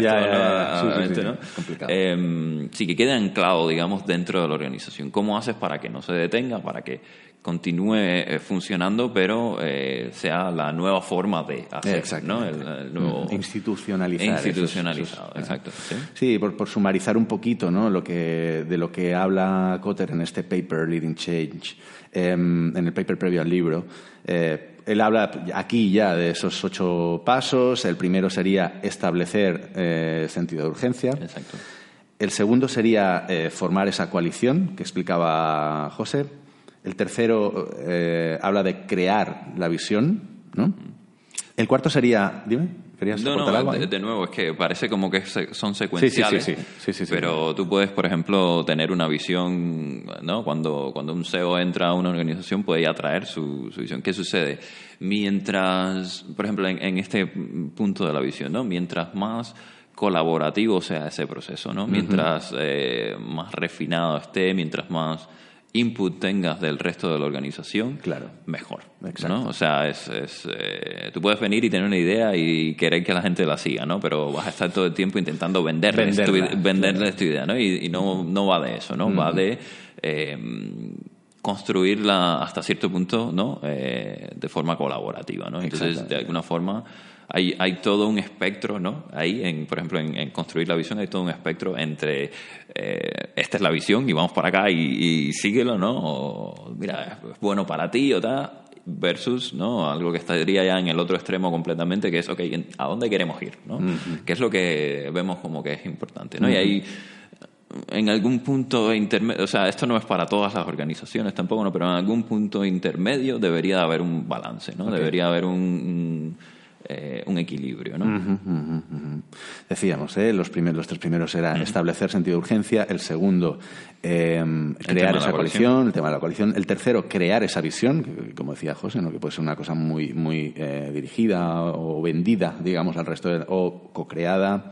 Speaker 2: Eh, sí, que quede anclado, digamos, dentro de la organización. ¿Cómo haces para que no se detenga, para que continúe eh, funcionando, pero eh, sea la nueva forma de hacer, ¿no?
Speaker 1: El, nuevo... Institucionalizar.
Speaker 2: Institucionalizado, exacto.
Speaker 1: Sí, por, por, sumarizar un poquito, ¿no? Lo que, de lo que habla Cotter en este paper, Leading Change, em, en el paper previo al libro. Eh, él habla aquí ya de esos ocho pasos. El primero sería establecer eh, sentido de urgencia.
Speaker 2: Exacto.
Speaker 1: El segundo sería eh, formar esa coalición que explicaba José. El tercero eh, habla de crear la visión. ¿no? El cuarto sería. Dime
Speaker 2: no, no, de, nuevo, es que parece como que son secuenciales. Sí, sí, sí, pero tú puedes, por ejemplo, tener una visión, ¿no? Cuando, cuando un CEO entra a una organización puede atraer su, su visión. ¿Qué sucede? Mientras, por ejemplo, en, este punto de la visión, ¿no? Mientras más colaborativo sea ese proceso, ¿no? Mientras eh, más refinado esté, mientras más input tengas del resto de la organización,
Speaker 1: claro.
Speaker 2: mejor. ¿no? O sea, es, es eh, tú puedes venir y tener una idea y querer que la gente la siga, ¿no? Pero vas a estar todo el tiempo intentando venderles, venderles tu, idea, ¿no? Y, no, no va de eso, ¿no? Va de eh, construirla hasta cierto punto, ¿no? Eh, de forma colaborativa, ¿no? Entonces, de alguna forma hay, hay todo un espectro, ¿no? Ahí, en, por ejemplo, en, construir la visión hay todo un espectro entre eh, esta es la visión y vamos para acá y, síguelo, ¿no? O mira, es bueno para ti o tal versus no algo que estaría ya en el otro extremo completamente que es ok a dónde queremos ir no qué es lo que vemos como que es importante no y ahí en algún punto intermedio, o sea, esto no es para todas las organizaciones tampoco, ¿no? pero en algún punto intermedio debería haber un balance, ¿no? Debería haber un, eh, un equilibrio, ¿no?
Speaker 1: Decíamos, ¿eh? los, primeros, los tres primeros era establecer sentido de urgencia, el segundo, em, crear esa coalición, el tema de la coalición, el tercero, crear esa visión, como decía José, ¿no? que puede ser una cosa muy, muy eh, dirigida o vendida, digamos, al resto, o co-creada.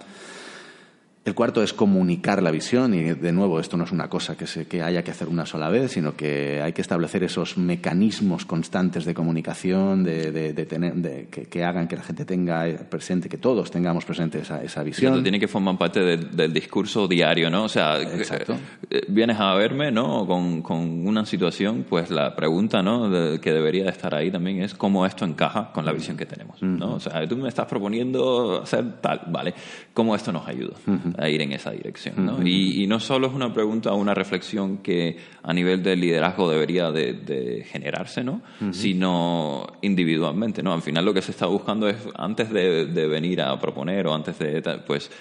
Speaker 1: El cuarto es comunicar la visión y, de nuevo, esto no es una cosa que, se, que haya que hacer una sola vez, sino que hay que establecer esos mecanismos constantes de comunicación, de, de, tener, de que, hagan que la gente tenga presente, que todos tengamos presente esa, esa visión.
Speaker 2: Tiene que formar parte del discurso diario, ¿no? O sea,
Speaker 1: Exacto.
Speaker 2: Eh, vienes a verme, ¿no? Con, con una situación, pues la pregunta, ¿no? que debería de estar ahí también es cómo esto encaja con la visión que tenemos, ¿no? O sea, tú me estás proponiendo hacer tal, ¿vale? ¿Cómo esto nos ayuda? A ir en esa dirección. ¿no? y, no solo es una pregunta o una reflexión que a nivel del liderazgo debería de, generarse, ¿no? sino individualmente. ¿no? Al final lo que se está buscando es, antes de, venir a proponer o antes de, pues,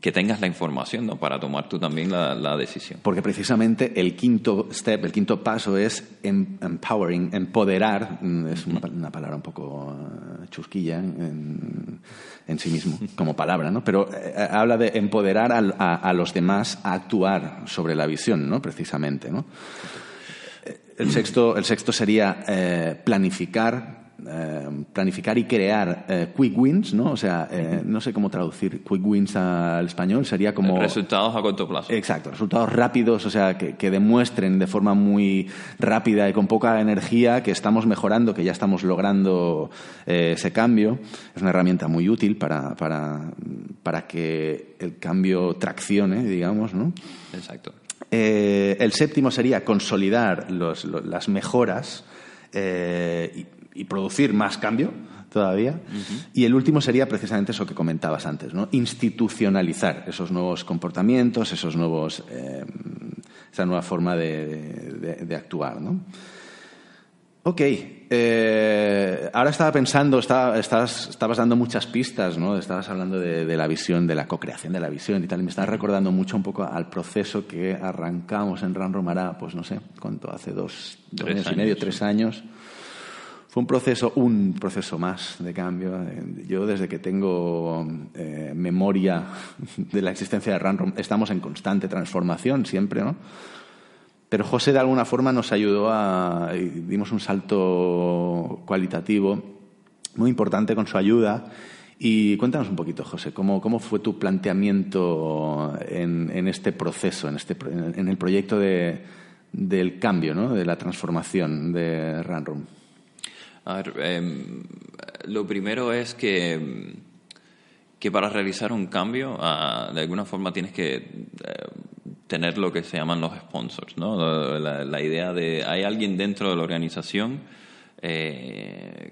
Speaker 2: que tengas la información ¿no? para tomar tú también la, decisión.
Speaker 1: Porque precisamente el quinto step, el quinto paso es em, empowering, empoderar, mm, es una, palabra un poco eh, chusquilla en, sí mismo, como palabra, ¿no? pero eh, eh, habla de empoderar a, los demás a actuar sobre la visión, ¿no? precisamente. ¿no? El, sexto, el sexto sería planificar eh, planificar y crear eh, quick wins, ¿no? O sea, eh, no sé cómo traducir quick wins al español, sería como...
Speaker 2: Resultados a corto plazo.
Speaker 1: Exacto, resultados rápidos, o sea, que, demuestren de forma muy rápida y con poca energía que estamos mejorando, que ya estamos logrando ese cambio. Es una herramienta muy útil para, para, para que el cambio traccione, digamos, ¿no?
Speaker 2: Exacto.
Speaker 1: el séptimo sería consolidar las mejoras y producir más cambio todavía. Y el último sería precisamente eso que comentabas antes, ¿no? institucionalizar esos nuevos comportamientos, esos nuevos, eh, esa nueva forma de, actuar. ¿no? Ok, eh, ahora estaba pensando, estabas, dando muchas pistas, ¿no? estabas hablando de, la visión, de la co-creación de la visión y tal, y me estás recordando mucho un poco al proceso que arrancamos en Ran Romará, pues no sé, ¿cuánto? Hace dos, dos años y medio, tres años fue un proceso, un proceso más de cambio. Yo desde que tengo eh, memoria de la existencia de Random estamos en constante transformación siempre, ¿no? Pero José de alguna forma nos ayudó a... dimos un salto cualitativo muy importante con su ayuda. Y cuéntanos un poquito, José, ¿cómo, fue tu planteamiento en, en este proceso, en, este, en el proyecto de, del cambio, ¿no? de la transformación de Runroom?
Speaker 2: A ver, em, lo primero es que, que para realizar un cambio, ah, de alguna forma tienes que eh, tener lo que se llaman los sponsors, ¿no? La, idea de hay alguien dentro de la organización eh,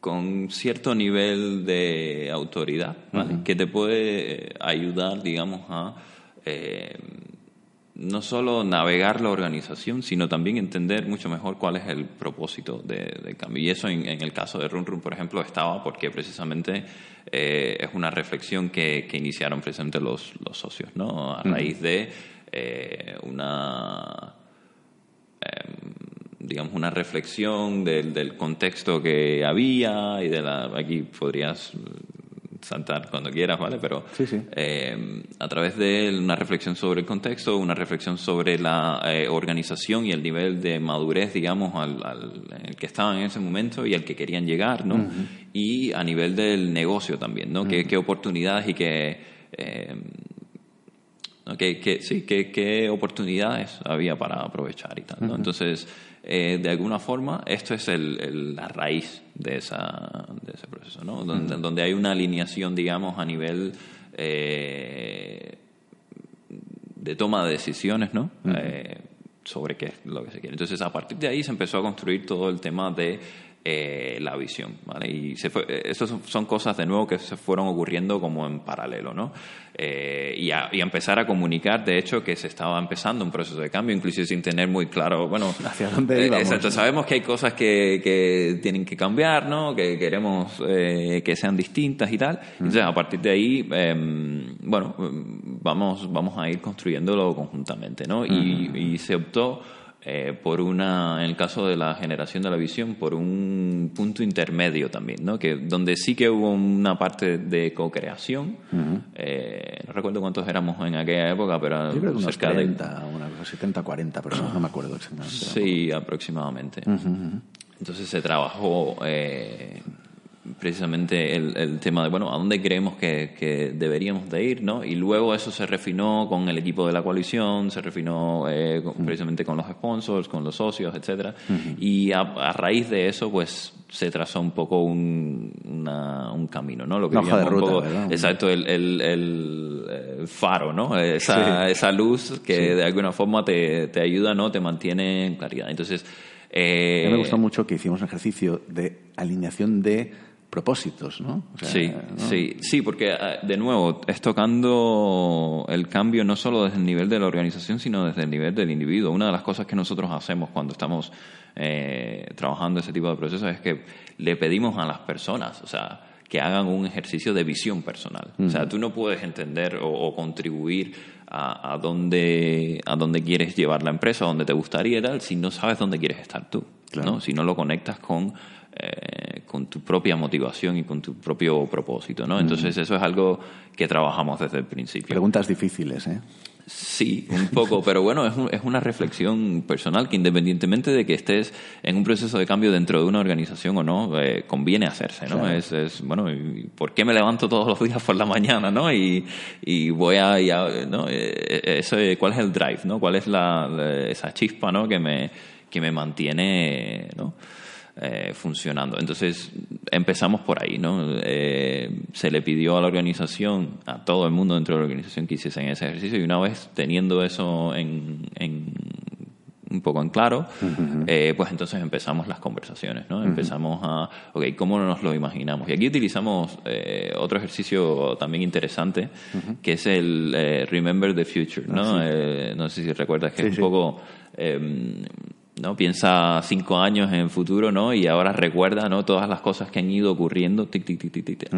Speaker 2: con cierto nivel de autoridad, que te puede ayudar, digamos, a eh, no solo navegar la organización, sino también entender mucho mejor cuál es el propósito del cambio. Y eso en, el caso de Run Run, por ejemplo, estaba porque precisamente eh, es una reflexión que, iniciaron precisamente los, socios, ¿no? A raíz de eh, una em, digamos una reflexión del, del, contexto que había y de la aquí podrías saltar cuando quieras, ¿vale? Pero
Speaker 1: eh,
Speaker 2: a través de una reflexión sobre el contexto, una reflexión sobre la eh, organización y el nivel de madurez, digamos, al, el que estaban en ese momento y al que querían llegar, ¿no? Y a nivel del negocio también, ¿no? ¿Qué, oportunidades y qué... Eh, sí, qué, oportunidades había para aprovechar y tal, ¿no? Entonces eh, de alguna forma, esto es el, la raíz de, esa, de ese proceso, ¿no? donde, hay una alineación, digamos, a nivel eh, de toma de decisiones, ¿no? Eh, sobre qué es lo que se quiere. Entonces, a partir de ahí se empezó a construir todo el tema de eh, la visión, ¿vale? Y se fue, eso son cosas de nuevo que se fueron ocurriendo como en paralelo, ¿no? Eh, y, a, empezar a comunicar, de hecho, que se estaba empezando un proceso de cambio, incluso sin tener muy claro, bueno,
Speaker 1: hacia dónde eh, íbamos.
Speaker 2: Exacto, sabemos que hay cosas que, que tienen que cambiar, ¿no? Que queremos que sean distintas y tal. Entonces, a partir de ahí, em, bueno, vamos, vamos a ir construyéndolo conjuntamente, ¿no? y, y se optó eh, por una, en el caso de la generación de la visión, por un punto intermedio también, ¿no? Que, donde sí que hubo una parte de co-creación. Eh, no recuerdo cuántos éramos en aquella época, pero
Speaker 1: Yo creo que unos 30, de... 70, 40 personas, no me acuerdo exactamente.
Speaker 2: Sí, aproximadamente. Entonces se trabajó eh, precisamente el, tema de, bueno, ¿a dónde creemos que, deberíamos de ir? ¿no? Y luego eso se refinó con el equipo de la coalición, se refinó eh, precisamente con los sponsors, con los socios, etcétera Y a, raíz de eso, pues se trazó un poco un, un camino, ¿no?
Speaker 1: Lo que Una de ruta,
Speaker 2: Exacto, el, el, faro, ¿no? Esa, esa luz que de alguna forma te, te ayuda, ¿no? Te mantiene en claridad. Entonces...
Speaker 1: Eh, me gustó mucho que hicimos un ejercicio de alineación de propósitos, ¿no?
Speaker 2: sí, sí, sí, porque ah, de nuevo es tocando el cambio no solo desde el nivel de la organización, sino desde el nivel del individuo. Una de las cosas que nosotros hacemos cuando estamos eh, trabajando ese tipo de procesos es que le pedimos a las personas, o sea, que hagan un ejercicio de visión personal. O sea, tú no puedes entender o, contribuir a, dónde, a dónde quieres llevar la empresa, a dónde te gustaría y tal, si no sabes dónde quieres estar tú. ¿no? Si no lo conectas con eh, con tu propia motivación y con tu propio propósito, ¿no? Entonces eso es algo que trabajamos desde el principio.
Speaker 1: Preguntas difíciles, ¿eh?
Speaker 2: Sí, un poco, pero bueno, es, es, una reflexión personal que independientemente de que estés en un proceso de cambio dentro de una organización o no, eh, conviene hacerse, ¿no? Es, es, bueno, ¿por qué me levanto todos los días por la mañana, ¿no? Y, y voy a, ¿no? Eso, ¿Cuál es el drive, ¿no? ¿Cuál es la, esa chispa, ¿no? Que me, que me mantiene, ¿no? Eh, funcionando. Entonces empezamos por ahí, ¿no? Eh, se le pidió a la organización, a todo el mundo dentro de la organización que hiciesen ese ejercicio y una vez teniendo eso en, un poco en claro, eh, pues entonces empezamos las conversaciones, ¿no? Empezamos a, ok, ¿cómo nos lo imaginamos? Y aquí utilizamos otro ejercicio también interesante, que es el Remember the Future, ¿no? Ah, no sé si recuerdas que es un poco em, ¿no? Piensa cinco años en el futuro, ¿no? Y ahora recuerda, ¿no? Todas las cosas que han ido ocurriendo, tic, tic, tic, tic, tic,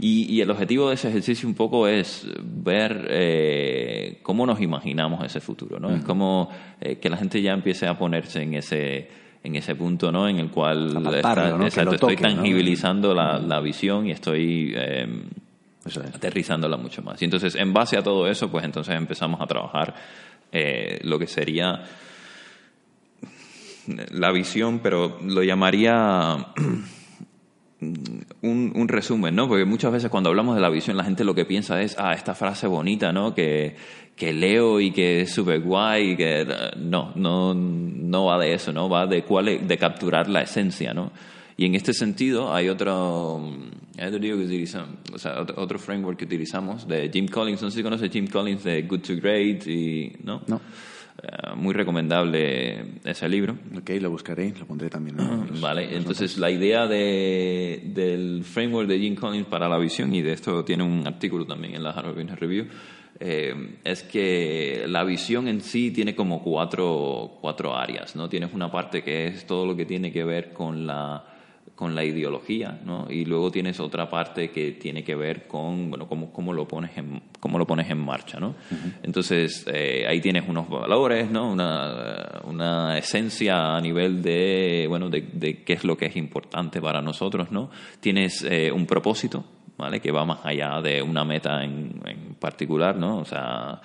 Speaker 2: y, y, el objetivo de ese ejercicio un poco es ver eh, cómo nos imaginamos ese futuro, ¿no? Es como eh, que la gente ya empiece a ponerse en ese en ese punto, ¿no? En el cual estoy tangibilizando la, la, visión y estoy eh, aterrizándola mucho más. Y entonces, en base a todo eso, pues entonces empezamos a trabajar lo que sería la visión, pero lo llamaría un, resumen, ¿no? Porque muchas veces cuando hablamos de la visión, la gente lo que piensa es, ah, esta frase bonita, ¿no? Que, que leo y que es súper guay, que no, no, no va de eso, ¿no? Va de, cuál, de capturar la esencia, ¿no? Y en este sentido hay otro, que o sea, otro, framework que utilizamos de Jim Collins. No sé si conoce Jim Collins de Good to Great y, ¿no?
Speaker 1: No.
Speaker 2: Eh, muy recomendable ese libro.
Speaker 1: Ok, lo buscaré, lo pondré también.
Speaker 2: vale, entonces la idea de, del framework de Jim Collins para la visión, y de esto tiene un artículo también en la Harvard Business Review, eh, es que la visión en sí tiene como cuatro, cuatro áreas, ¿no? Tienes una parte que es todo lo que tiene que ver con la con la ideología, ¿no? Y luego tienes otra parte que tiene que ver con, bueno, cómo, cómo lo pones en cómo lo pones en marcha, ¿no? Entonces eh, ahí tienes unos valores, ¿no? Una, una esencia a nivel de, bueno, de, de, qué es lo que es importante para nosotros, ¿no? Tienes eh, un propósito, ¿vale? Que va más allá de una meta en, en particular, ¿no? O sea,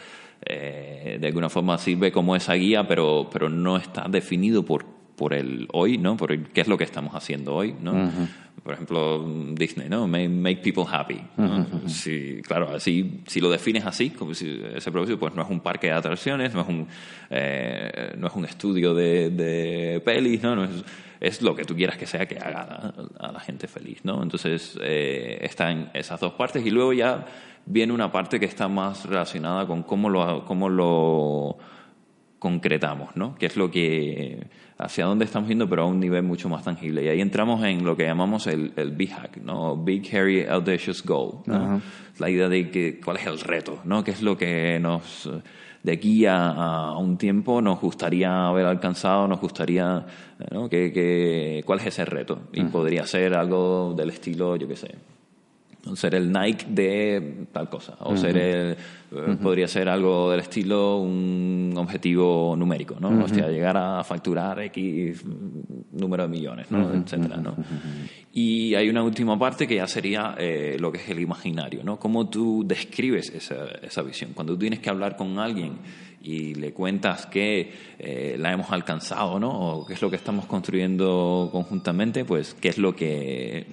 Speaker 2: eh, de alguna forma sirve como esa guía, pero, pero no está definido por por el hoy, ¿no? Por qué es lo que estamos haciendo hoy, ¿no? Por ejemplo, Disney, ¿no? Make, people happy. sí, claro, así, si lo defines así, como si ese propósito, pues no es un parque de atracciones, no es un, eh, no es un estudio de, de pelis, ¿no? no es, es, lo que tú quieras que sea que haga a, la gente feliz, ¿no? Entonces, eh, están esas dos partes y luego ya viene una parte que está más relacionada con cómo lo, cómo lo concretamos, ¿no? Que es lo que hacia dónde estamos yendo, pero a un nivel mucho más tangible. Y ahí entramos en lo que llamamos el, el BHAG, ¿no? Big, Hairy, Audacious Goal. La idea de que, cuál es el reto, ¿no? ¿Qué es lo que nos, de aquí a, un tiempo nos gustaría haber alcanzado, nos gustaría, ¿no? Que, ¿Cuál es ese reto? Y podría ser algo del estilo, yo qué sé, ser el Nike de tal cosa, o ser el, eh, podría ser algo del estilo un objetivo numérico, ¿no? O sea, llegar a facturar X número de millones, ¿no? Etcétera, ¿no? Y hay una última parte que ya sería eh, lo que es el imaginario, ¿no? Cómo tú describes esa, esa visión. Cuando tú tienes que hablar con alguien y le cuentas que eh, la hemos alcanzado, ¿no? O qué es lo que estamos construyendo conjuntamente, pues qué es lo que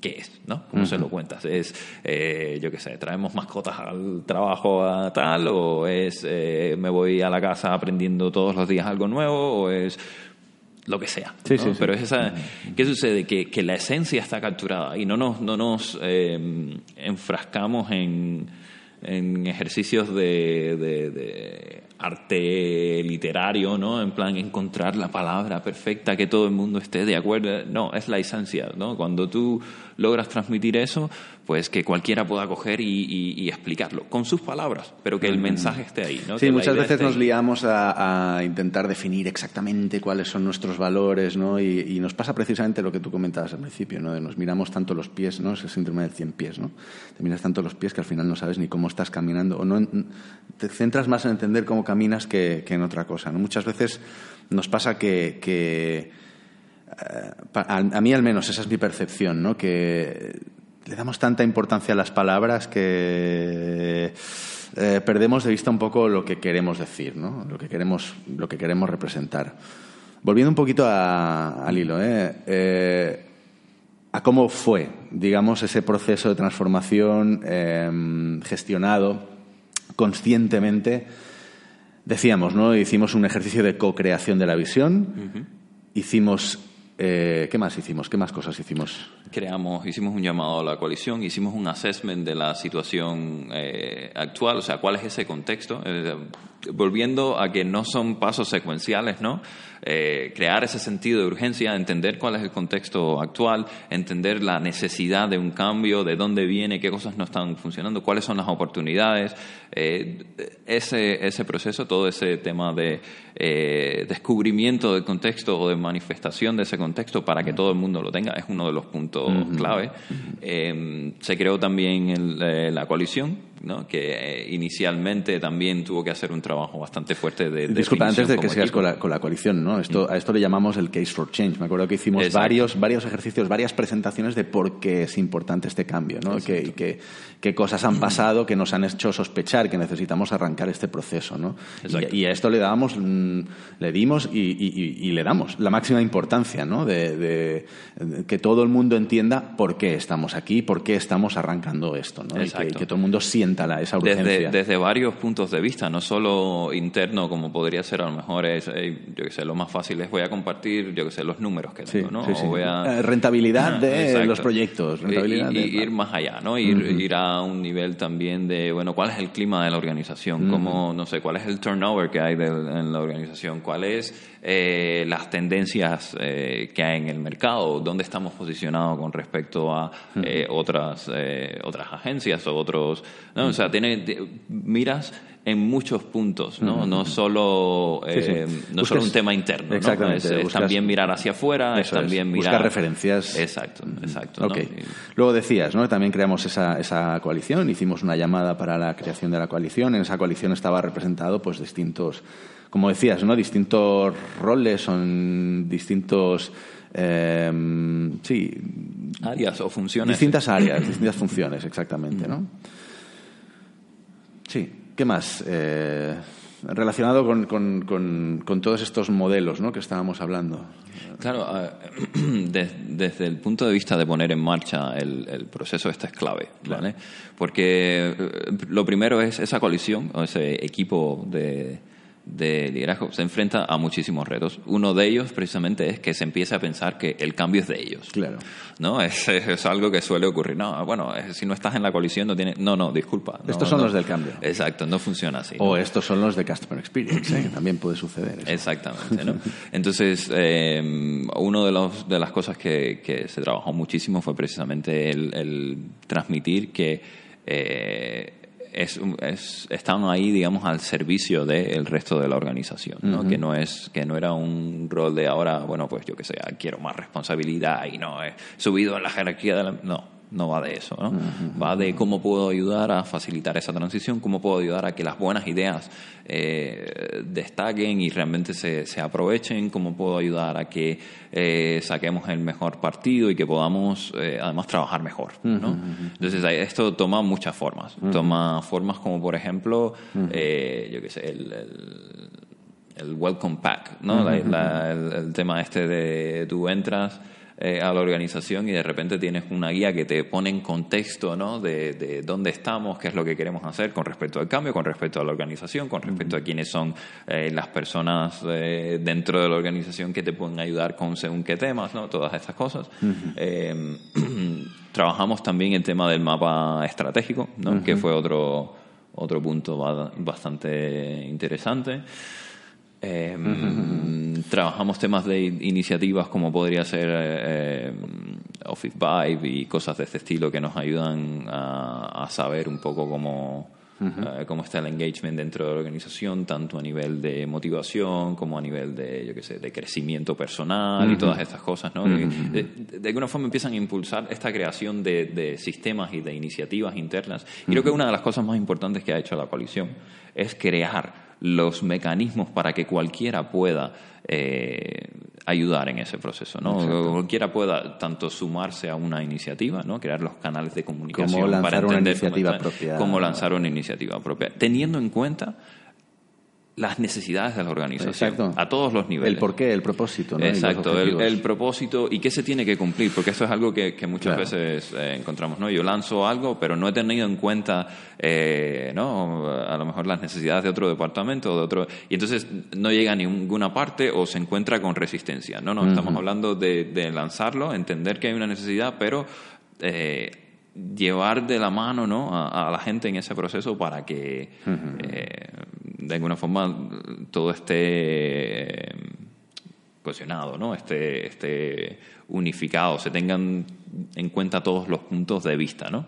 Speaker 2: qué es, ¿no? ¿Cómo se lo cuentas? ¿Es, eh, yo qué sé, traemos mascotas al trabajo a tal? ¿O es, eh, me voy a la casa aprendiendo todos los días algo nuevo? ¿O es lo que sea. Sí, sí, Pero es esa, ¿qué sucede? Que, que, la esencia está capturada y no nos, no nos eh, enfrascamos en, en ejercicios de, de, arte literario, ¿no? En plan, encontrar la palabra perfecta, que todo el mundo esté de acuerdo. No, es la esencia, ¿no? Cuando tú logras transmitir eso, pues que cualquiera pueda coger y, explicarlo, con sus palabras, pero que el mensaje esté ahí. ¿no?
Speaker 1: Sí, muchas veces nos liamos a, intentar definir exactamente cuáles son nuestros valores, ¿no? Y, nos pasa precisamente lo que tú comentabas al principio, ¿no? nos miramos tanto los pies, ¿no? Ese síndrome del cien pies, ¿no? Te miras tanto los pies que al final no sabes ni cómo estás caminando, o no te centras más en entender cómo caminas que, en otra cosa, ¿no? Muchas veces nos pasa que, que eh, a, mí al menos esa es mi percepción, ¿no? Que le damos tanta importancia a las palabras que eh, perdemos de vista un poco lo que queremos decir, ¿no? Lo que queremos, lo que queremos representar. Volviendo un poquito al hilo, ¿eh? a cómo fue, digamos, ese proceso de transformación em, gestionado conscientemente. Decíamos, ¿no? Hicimos un ejercicio de co-creación de la visión, hicimos eh, ¿Qué más hicimos? ¿Qué más cosas hicimos?
Speaker 2: Creamos, hicimos un llamado a la coalición, hicimos un assessment de la situación eh, actual, o sea, cuál es ese contexto. Eh, volviendo a que no son pasos secuenciales, ¿no? Eh, crear ese sentido de urgencia, entender cuál es el contexto actual, entender la necesidad de un cambio, de dónde viene, qué cosas no están funcionando, cuáles son las oportunidades. Eh, ese, ese proceso, todo ese tema de eh, descubrimiento del contexto o de manifestación de ese contexto para que todo el mundo lo tenga, es uno de los puntos clave. se creó también la coalición, ¿no? que inicialmente también tuvo que hacer un trabajo bastante fuerte de...
Speaker 1: Disculpa, antes de que sigas con la, con la, coalición, ¿no? Esto, a esto le llamamos el Case for Change. Me acuerdo que hicimos varios, varios ejercicios, varias presentaciones de por qué es importante este cambio, ¿no? Que, que, qué cosas han pasado que nos han hecho sospechar que necesitamos arrancar este proceso, ¿no? Y, a esto le damos, mm, le dimos y, le damos la máxima importancia, ¿no? De, que todo el mundo entienda por qué estamos aquí, por qué estamos arrancando esto, ¿no? Y que, todo el mundo sienta la, esa urgencia.
Speaker 2: Desde, desde varios puntos de vista, no solo interno, como podría ser a lo mejor, es, yo que sé, lo más fácil es voy a compartir, yo que sé, los números que tengo, ¿no?
Speaker 1: Eh, rentabilidad de los proyectos, rentabilidad
Speaker 2: y, ir más allá, ¿no? Ir, ir a un nivel también de, bueno, cuál es el clima de la organización, cómo, no sé, cuál es el turnover que hay en la organización, cuáles eh, las tendencias eh, que hay en el mercado, dónde estamos posicionados con respecto a eh, otras, otras agencias o otros, ¿no? O sea, tiene, miras en muchos puntos, ¿no? No solo, no solo un tema interno, Exactamente. Es, también mirar hacia afuera, es también mirar...
Speaker 1: Buscar referencias.
Speaker 2: Exacto, exacto.
Speaker 1: Luego decías, ¿no? También creamos esa, esa coalición, hicimos una llamada para la creación de la coalición, en esa coalición estaba representado pues distintos, como decías, ¿no? Distintos roles, son distintos... Eh, sí.
Speaker 2: Áreas o funciones.
Speaker 1: Distintas áreas, distintas funciones, exactamente, ¿no? Sí. ¿Qué más? Eh, relacionado con, con, todos estos modelos ¿no? que estábamos hablando.
Speaker 2: Claro, desde el punto de vista de poner en marcha el, proceso, esta es clave, ¿vale? Porque eh, lo primero es esa colisión, o ese equipo de, de liderazgo se enfrenta a muchísimos retos. Uno de ellos precisamente es que se empieza a pensar que el cambio es de ellos.
Speaker 1: Claro.
Speaker 2: ¿No? Es, es algo que suele ocurrir. No, bueno, si no estás en la colisión no tiene... No, no, disculpa.
Speaker 1: estos son los del cambio.
Speaker 2: Exacto, no funciona así.
Speaker 1: O estos son los de Customer Experience, ¿eh? que también puede suceder.
Speaker 2: Exactamente, ¿no? Entonces, eh, una de, los, de las cosas que, que, se trabajó muchísimo fue precisamente el, el transmitir que... Eh, es, es, están ahí, digamos, al servicio del resto de la organización, ¿no? que no es que no era un rol de ahora, bueno, pues yo que sé, quiero más responsabilidad y no he subido en la jerarquía de la... No, no va de eso, ¿no? Va de cómo puedo ayudar a facilitar esa transición, cómo puedo ayudar a que las buenas ideas eh, destaquen y realmente se, se, aprovechen, cómo puedo ayudar a que eh, saquemos el mejor partido y que podamos eh, además trabajar mejor, ¿no? Entonces esto toma muchas formas, toma formas como por ejemplo, yo qué sé, el, el, welcome pack, ¿no? el, el, tema este de tú entras eh, a la organización y de repente tienes una guía que te pone en contexto ¿no? de, de, dónde estamos, qué es lo que queremos hacer con respecto al cambio, con respecto a la organización, con respecto a quiénes son eh, las personas eh, dentro de la organización que te pueden ayudar con según qué temas, ¿no? todas estas cosas. trabajamos también el tema del mapa estratégico, ¿no? que fue otro, otro punto bastante interesante. Em, trabajamos temas de iniciativas como podría ser eh, Office Vibe y cosas de este estilo que nos ayudan a, saber un poco cómo, eh, cómo está el engagement dentro de la organización, tanto a nivel de motivación como a nivel de, yo qué sé, de crecimiento personal y todas estas cosas, ¿no? de, alguna forma empiezan a impulsar esta creación de, de sistemas y de iniciativas internas. Y creo que una de las cosas más importantes que ha hecho la coalición es crear los mecanismos para que cualquiera pueda eh, ayudar en ese proceso, ¿no? Cualquiera pueda tanto sumarse a una iniciativa, ¿no? Crear los canales de comunicación
Speaker 1: para
Speaker 2: entender
Speaker 1: una iniciativa propia.
Speaker 2: cómo lanzar una iniciativa propia, teniendo en cuenta las necesidades de la organización a todos los niveles.
Speaker 1: El porqué, el propósito. ¿no?
Speaker 2: Exacto, el, propósito y qué se tiene que cumplir, porque eso es algo que, muchas veces eh, encontramos. ¿no? Yo lanzo algo, pero no he tenido en cuenta eh, ¿no? a lo mejor las necesidades de otro departamento o de otro. Y entonces no llega a ninguna parte o se encuentra con resistencia. No, no, estamos hablando de, lanzarlo, entender que hay una necesidad, pero. Eh, llevar de la mano ¿no? a, la gente en ese proceso para que de alguna forma todo esté cohesionado, ¿no? esté, esté unificado, se tengan en cuenta todos los puntos de vista. ¿no?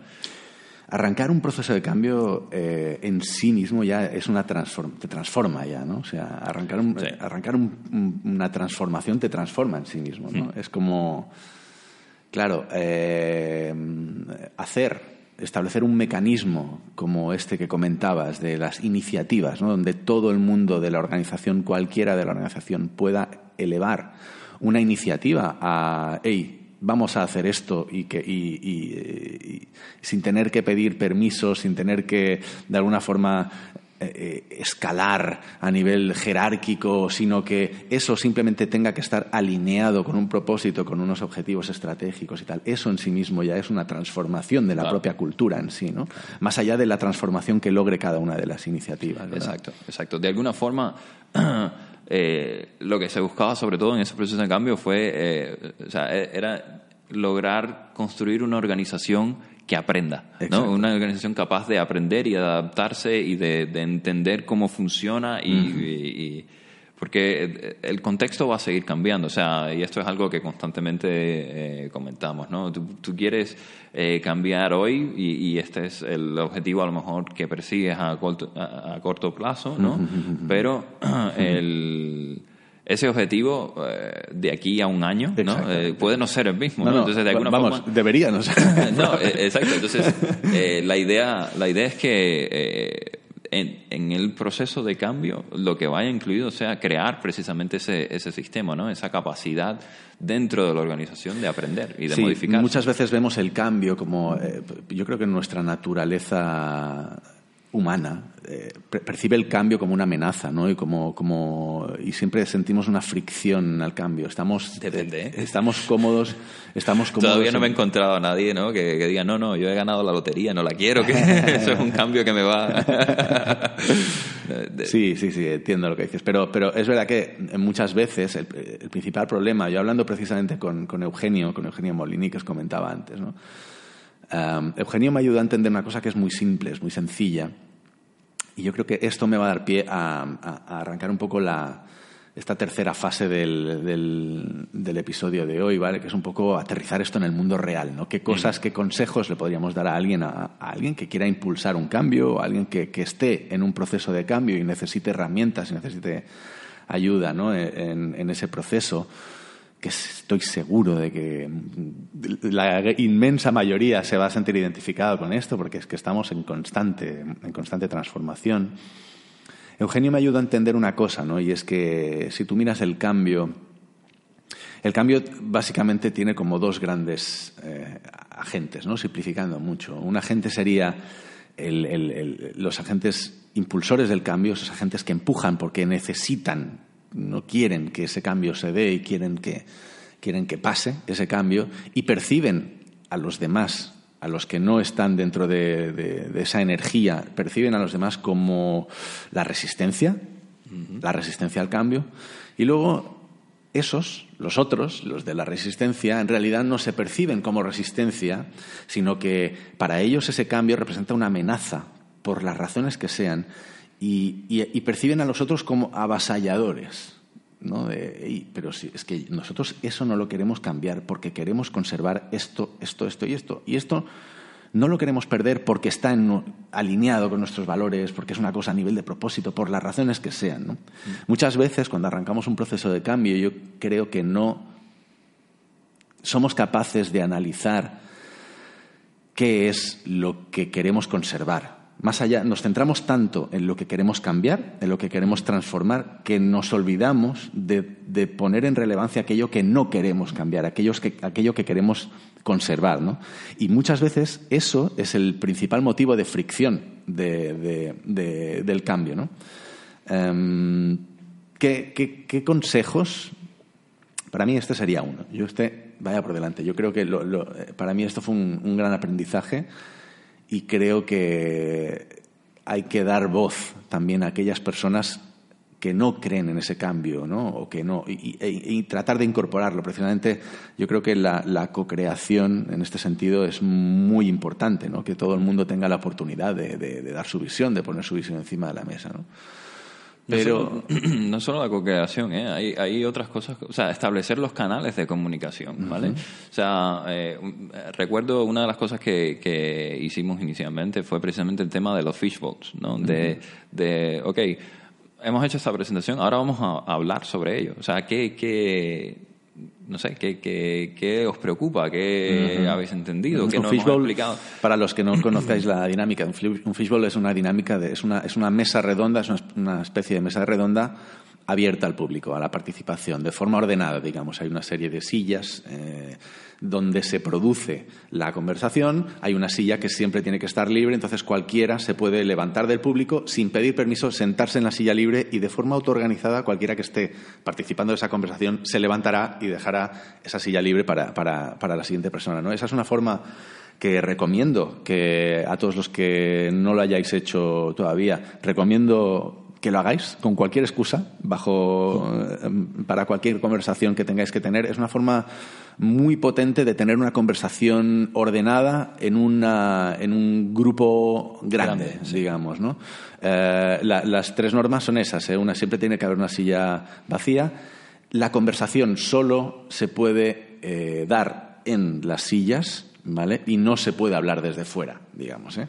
Speaker 1: Arrancar un proceso de cambio eh, en sí mismo ya es una transform te transforma ya, ¿no? O sea, arrancar, arrancar una transformación te transforma en sí mismo, ¿no? Es como, claro, eh, hacer establecer un mecanismo como este que comentabas de las iniciativas, ¿no? donde todo el mundo de la organización, cualquiera de la organización, pueda elevar una iniciativa a, hey, vamos a hacer esto y, que, y, sin tener que pedir permiso, sin tener que de alguna forma eh, escalar a nivel jerárquico, sino que eso simplemente tenga que estar alineado con un propósito, con unos objetivos estratégicos y tal. Eso en sí mismo ya es una transformación de la propia cultura en sí, ¿no? Más allá de la transformación que logre cada una de las iniciativas.
Speaker 2: Exacto, exacto. De alguna forma. Eh, lo que se buscaba sobre todo en ese proceso de cambio fue, eh, o sea, e-, era lograr construir una organización que aprenda, ¿no? Una organización capaz de aprender y adaptarse y de, entender cómo funciona y, porque el contexto va a seguir cambiando, o sea, y esto es algo que constantemente eh, comentamos, ¿no? Tú, quieres eh, cambiar hoy y, este es el objetivo a lo mejor que persigues a corto, a corto plazo, ¿no? Pero el ese objetivo eh, de aquí a un año ¿no? Eh, puede no ser el mismo. ¿no?
Speaker 1: Entonces, de alguna vamos, forma... debería no
Speaker 2: ser. no, eh, exacto. Entonces, la, idea, la idea es que en, en, el proceso de cambio lo que vaya incluido sea crear precisamente ese, ese sistema, ¿no? esa capacidad dentro de la organización de aprender y de
Speaker 1: sí,
Speaker 2: modificar.
Speaker 1: Muchas veces vemos el cambio como, yo creo que nuestra naturaleza humana eh, percibe el cambio como una amenaza, ¿no? Y como, como y siempre sentimos una fricción al cambio. Estamos
Speaker 2: Depende, ¿eh?
Speaker 1: estamos cómodos, estamos cómodos.
Speaker 2: Todavía no me he encontrado a nadie ¿no? que, que diga, no, no, yo he ganado la lotería, no la quiero, que eso es un cambio que me va...
Speaker 1: Sí, sí, sí, entiendo lo que dices. Pero, pero es verdad que muchas veces el, el principal problema, yo hablando precisamente con, con Eugenio, con Eugenio Molini, que os comentaba antes, ¿no? Um, Eugenio me ayudó a entender una cosa que es muy simple, es muy sencilla. Y yo creo que esto me va a dar pie a, a- a arrancar un poco la, esta tercera fase del, del- del episodio de hoy, ¿vale? Que es un poco aterrizar esto en el mundo real, ¿no? ¿Qué cosas, qué consejos le podríamos dar a alguien, a, a alguien que quiera impulsar un cambio, a alguien que, que esté en un proceso de cambio y necesite herramientas y necesite ayuda, ¿no? En, en ese proceso que estoy seguro de que la inmensa mayoría se va a sentir identificado con esto, porque es que estamos en constante, en constante transformación. Eugenio me ayuda a entender una cosa, ¿no? Y es que si tú miras el cambio, el cambio básicamente tiene como dos grandes eh, agentes, ¿no? Simplificando mucho. Un agente sería el- los agentes impulsores del cambio, esos agentes que empujan porque necesitan, no quieren que ese cambio se dé y quieren que, quieren que pase ese cambio y perciben a los demás, a los que no están dentro de, de- de esa energía, perciben a los demás como la resistencia, la resistencia al cambio, y luego esos, los otros, los de la resistencia, en realidad no se perciben como resistencia, sino que para ellos ese cambio representa una amenaza, por las razones que sean, y, y- y perciben a los otros como avasalladores. ¿no? De, "Ey, pero sí, es que nosotros eso no lo queremos cambiar porque queremos conservar esto, esto, esto y esto. Y esto no lo queremos perder porque está en- alineado con nuestros valores, porque es una cosa a nivel de propósito, por las razones que sean. ¿no? Muchas veces cuando arrancamos un proceso de cambio, yo creo que no somos capaces de analizar qué es lo que queremos conservar. Más allá, nos centramos tanto en lo que queremos cambiar, en lo que queremos transformar, que nos olvidamos de, poner en relevancia aquello que no queremos cambiar, aquellos que, aquello que queremos conservar. ¿no? Y muchas veces eso es el principal motivo de fricción de- de- de- del cambio. ¿no? Em, ¿qué, consejos para mí este sería uno. Yo este, vaya por delante. Yo creo que eh, para mí esto fue un gran aprendizaje y creo que hay que dar voz también a aquellas personas que no creen en ese cambio, ¿no? O que no y, tratar de incorporarlo. Precisamente, yo creo que la, la co-creación en este sentido es muy importante, ¿no? Que todo el mundo tenga la oportunidad de, de- de dar su visión, de poner su visión encima de la mesa, ¿no? Pero
Speaker 2: No solo, la co-creación, ¿eh? hay, hay otras cosas, o sea, establecer los canales de comunicación, ¿vale? O sea, eh, eh, recuerdo una de las cosas que, que hicimos inicialmente fue precisamente el tema de los fishbowls, ¿no? De, de, ok, hemos hecho esta presentación, ahora vamos a, a hablar sobre ello. O sea, ¿qué, qué no sé, qué, qué, qué os preocupa? ¿Qué habéis entendido? ¿Qué
Speaker 1: un
Speaker 2: no hemos explicado?
Speaker 1: para los que no conozcáis la dinámica, un fishbowl es una dinámica, de, es, una, es una mesa redonda, es una especie de mesa redonda abierta al público, a la participación, de forma ordenada, digamos. Hay una serie de sillas eh, donde se produce la conversación, hay una silla que siempre tiene que estar libre, entonces cualquiera se puede levantar del público sin pedir permiso, sentarse en la silla libre y de forma autoorganizada cualquiera que esté participando de esa conversación se levantará y dejará esa silla libre para, para, para la siguiente persona. ¿no? Esa es una forma que recomiendo que a todos los que no lo hayáis hecho todavía, recomiendo que lo hagáis con cualquier excusa, bajo eh, para cualquier conversación que tengáis que tener. Es una forma muy potente de tener una conversación ordenada en una en un grupo grande,
Speaker 2: Grande, sí.
Speaker 1: digamos, ¿no? Eh, la- las tres normas son esas. ¿eh? Una siempre tiene que haber una silla vacía. La conversación solo se puede eh, dar en las sillas, ¿vale? Y no se puede hablar desde fuera, digamos, ¿eh?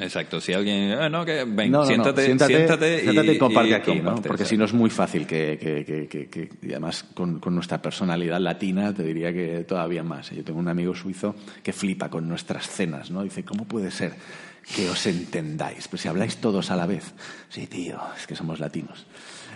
Speaker 2: Exacto, si alguien, ah, no, que ven,
Speaker 1: No, no, no,
Speaker 2: siéntate,
Speaker 1: siéntate, y, comparte
Speaker 2: y
Speaker 1: aquí, ¿no?
Speaker 2: comparte,
Speaker 1: Porque si no es muy fácil que, que- que- que- que- y además con, con nuestra personalidad latina te diría que todavía más. Yo tengo un amigo suizo que flipa con nuestras cenas, ¿no? Dice, ¿cómo puede ser que os entendáis. Pues si habláis todos a la vez. Sí, tío, es que somos latinos.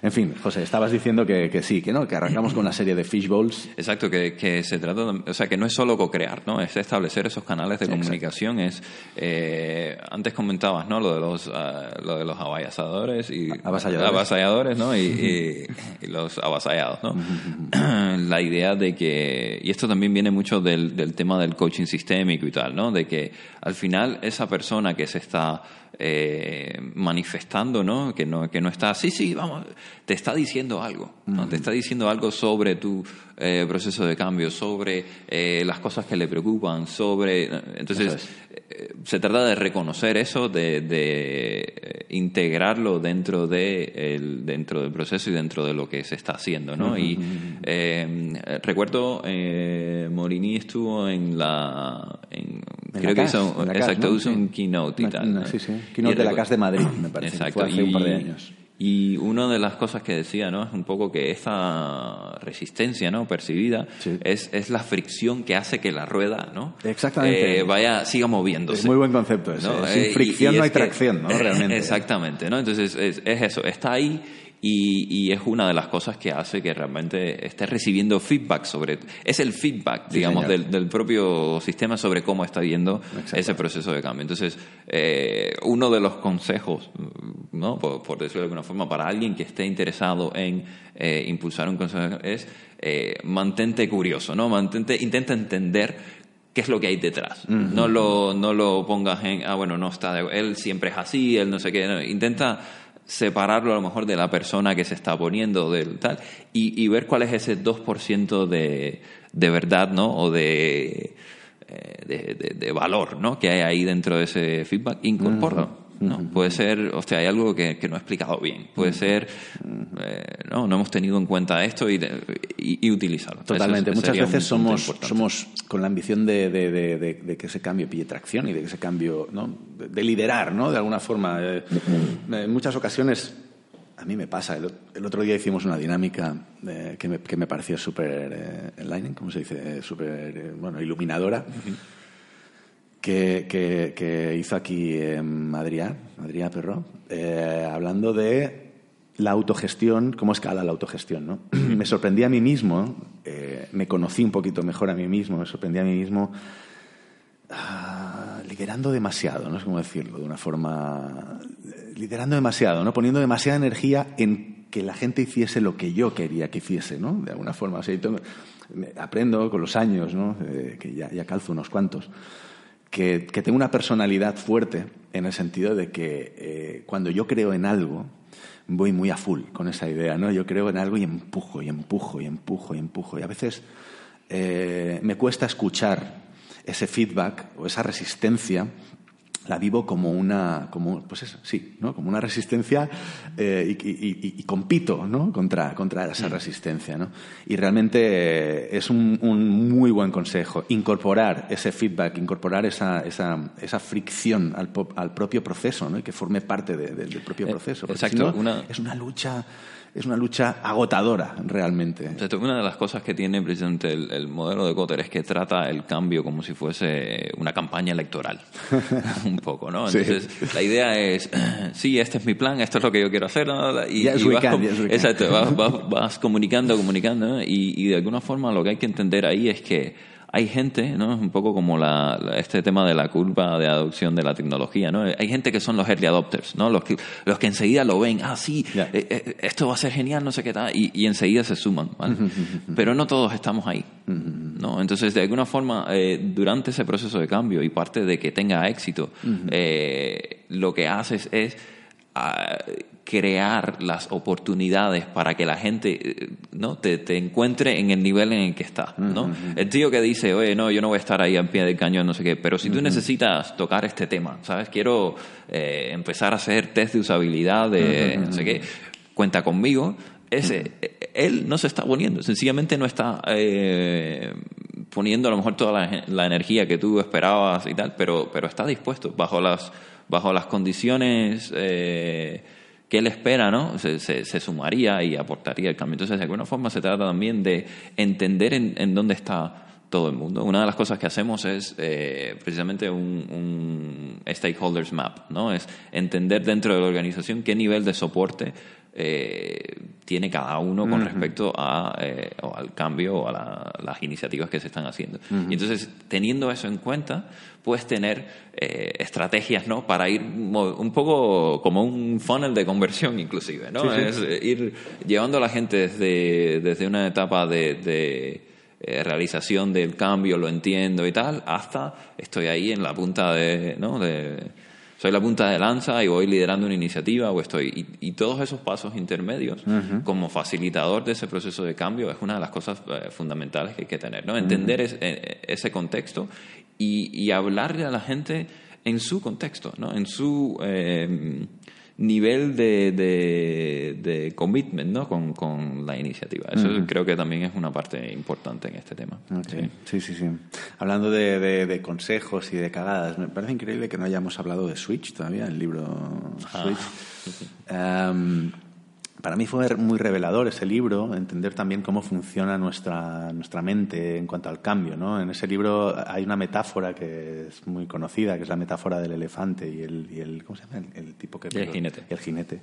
Speaker 1: En fin, José, estabas diciendo que, que, sí, que no, que arrancamos con una serie de fishbowls.
Speaker 2: Exacto, que, que se trata, o sea, que no es solo co-crear, ¿no? Es establecer esos canales de comunicación. Es eh, antes comentabas, ¿no? Lo de los, uh, lo de los avasalladores y
Speaker 1: avasalladores,
Speaker 2: avasalladores ¿no? Y, y, y, los avasallados, ¿no? La idea de que y esto también viene mucho del, del tema del coaching sistémico y tal, ¿no? De que al final esa persona que se está eh, manifestando, ¿no? Que, ¿no? que no está, sí, sí, vamos, te está diciendo algo, ¿no? Te está diciendo algo sobre tu eh, proceso de cambio, sobre eh, las cosas que le preocupan, sobre... Entonces, se trata de reconocer eso, de, de integrarlo dentro, de el, dentro del proceso y dentro de lo que se está haciendo, ¿no? Y recuerdo, Morini estuvo en la... En creo que hizo,
Speaker 1: CAS,
Speaker 2: exacto,
Speaker 1: ¿no?
Speaker 2: hizo un keynote y
Speaker 1: Una-
Speaker 2: tal.
Speaker 1: una-
Speaker 2: ¿no?
Speaker 1: sí, sí. Keynote
Speaker 2: Y
Speaker 1: de la CAS de Madrid, me parece,
Speaker 2: Exacto.
Speaker 1: fue hace un par de
Speaker 2: y-
Speaker 1: años.
Speaker 2: Y una de las cosas que decía, ¿no? Es un poco que esta resistencia, ¿no? Percibida
Speaker 1: Sí.
Speaker 2: es, es la fricción que hace que la rueda, ¿no?
Speaker 1: Exactamente.
Speaker 2: Eh, vaya, siga moviéndose.
Speaker 1: Es muy buen concepto ese.
Speaker 2: ¿no?
Speaker 1: Sin
Speaker 2: Eh, y-
Speaker 1: fricción
Speaker 2: y
Speaker 1: no
Speaker 2: es
Speaker 1: hay
Speaker 2: que-
Speaker 1: tracción, ¿no? Realmente.
Speaker 2: Exactamente, ¿no? Entonces es, es eso, está ahí y, y es una de las cosas que hace que realmente esté recibiendo feedback sobre... Es el feedback,
Speaker 1: Sí,
Speaker 2: digamos, del, del propio sistema sobre cómo está yendo ese proceso de cambio. Entonces, eh, uno de los consejos, ¿no? Por, por decirlo de alguna forma, para alguien que esté interesado en eh, impulsar un consejo es eh, mantente curioso, ¿no? Mantente, intenta entender qué es lo que hay detrás. No lo no lo pongas en, ah, bueno, no está, de- él siempre es así, él no sé qué. no. Intenta separarlo a lo mejor de la persona que se está poniendo del tal y, y ver cuál es ese 2% de, de verdad, ¿no? O de, eh, de, de- de valor, ¿no? Que hay ahí dentro de ese feedback. Incorpóralo. ¿No? Puede ser, hostia, hay algo que, que no he explicado bien. Puede ser, eh, no, no hemos tenido en cuenta esto y, y, y utilizarlo.
Speaker 1: Totalmente.
Speaker 2: Eso
Speaker 1: Muchas veces somos,
Speaker 2: importante.
Speaker 1: somos con la ambición de, de- de- de- de que ese cambio pille tracción y de que ese cambio, ¿no? de, de liderar, ¿no? De alguna forma. Eh, en muchas ocasiones, a mí me pasa. El, otro día hicimos una dinámica eh, que, me, que me pareció súper eh, enlightening, ¿cómo se dice? Súper, eh, bueno, iluminadora. Que, que- que hizo aquí eh, Adrián, Adrián Perro, eh, hablando de la autogestión, cómo escala la autogestión. ¿no? me sorprendí a mí mismo, eh, me conocí un poquito mejor a mí mismo, me sorprendí a mí mismo ah, liderando demasiado, no sé cómo decirlo, de una forma... eh, Liderando demasiado, ¿no? Poniendo demasiada energía en que la gente hiciese lo que yo quería que hiciese, ¿no? De alguna forma. O sea, tengo- aprendo con los años, ¿no? Eh, que ya, ya calzo unos cuantos, que, tengo una personalidad fuerte en el sentido de que eh, cuando yo creo en algo, voy muy a full con esa idea, ¿no? Yo creo en algo y empujo, y empujo, y empujo, y empujo. Y a veces eh, me cuesta escuchar ese feedback o esa resistencia la vivo como una como pues eso, sí no como una resistencia eh, y, y- y- y compito no contra contra esa resistencia no y realmente eh, es un, un muy buen consejo incorporar ese feedback incorporar esa esa, esa fricción al, al propio proceso no y que forme parte de- de- del propio
Speaker 2: Eh,
Speaker 1: proceso porque
Speaker 2: exacto,
Speaker 1: si no,
Speaker 2: una-
Speaker 1: es una lucha es una lucha agotadora realmente.
Speaker 2: Una de las cosas que tiene precisamente el, el modelo de Kotter es que trata el cambio como si fuese una campaña electoral. un poco, ¿no?
Speaker 1: Sí.
Speaker 2: Entonces, la idea es, sí, este es mi plan, esto es lo que yo quiero hacer, ¿no? Y,
Speaker 1: Yes,
Speaker 2: y
Speaker 1: we
Speaker 2: vas,
Speaker 1: can,
Speaker 2: com-
Speaker 1: yes, we can.
Speaker 2: exacto, vas, vas- vas comunicando, comunicando, ¿no? y, y de alguna forma lo que hay que entender ahí es que hay gente, ¿no? Es un poco como la, este tema de la curva de adopción de la tecnología, ¿no? Hay gente que son los early adopters, ¿no? Los que, los que enseguida lo ven, ah, sí, eh, eh, esto va a ser genial, no sé qué tal, y, y enseguida se suman, ¿vale? Pero no todos estamos ahí, ¿no? Entonces, de alguna forma, eh, durante ese proceso de cambio y parte de que tenga éxito, eh, lo que haces es ah, crear las oportunidades para que la gente eh, no te, te encuentre en el nivel en el que está no el tío que dice oye no yo no voy a estar ahí en pie del cañón no sé qué pero si tú necesitas tocar este tema sabes quiero eh, empezar a hacer test de usabilidad de no sé qué. cuenta conmigo. Ese eh, él no se está poniendo sencillamente no está eh, poniendo a lo mejor toda la, la energía que tú esperabas y tal pero pero está dispuesto bajo las bajo las condiciones eh, que él espera, ¿no? Se, se- sumaría y aportaría el cambio. Entonces, de alguna forma se trata también de entender en, en dónde está todo el mundo. Una de las cosas que hacemos es eh, precisamente un, un, stakeholders map, ¿no? Es entender dentro de la organización qué nivel de soporte eh, tiene cada uno con respecto a, eh, al cambio o a las iniciativas que se están haciendo. Y entonces, teniendo eso en cuenta, puedes tener eh, estrategias ¿no? para ir un poco como un funnel de conversión inclusive, ¿no? Es ir llevando a la gente desde, desde una etapa de, de realización del cambio, lo entiendo y tal, hasta estoy ahí en la punta de, ¿no? de soy la punta de lanza y voy liderando una iniciativa o estoy. Y, todos esos pasos intermedios, como facilitador de ese proceso de cambio, es una de las cosas eh, fundamentales que hay que tener, ¿no? Entender eh, ese contexto y, y, hablarle a la gente en su contexto, ¿no? En su. Eh, nivel de, de, commitment ¿no? con, con, la iniciativa. Eso creo que también es una parte importante en este tema.
Speaker 1: Sí. sí, sí, Hablando de, consejos y de cagadas, me parece increíble que no hayamos hablado de Switch todavía, el libro ah, Switch para mí fue muy revelador ese libro, entender también cómo funciona nuestra, nuestra mente en cuanto al cambio. ¿no? En ese libro hay una metáfora que es muy conocida, que es la metáfora del elefante y el, y el ¿cómo se llama? El, tipo que...
Speaker 2: el jinete.
Speaker 1: El jinete.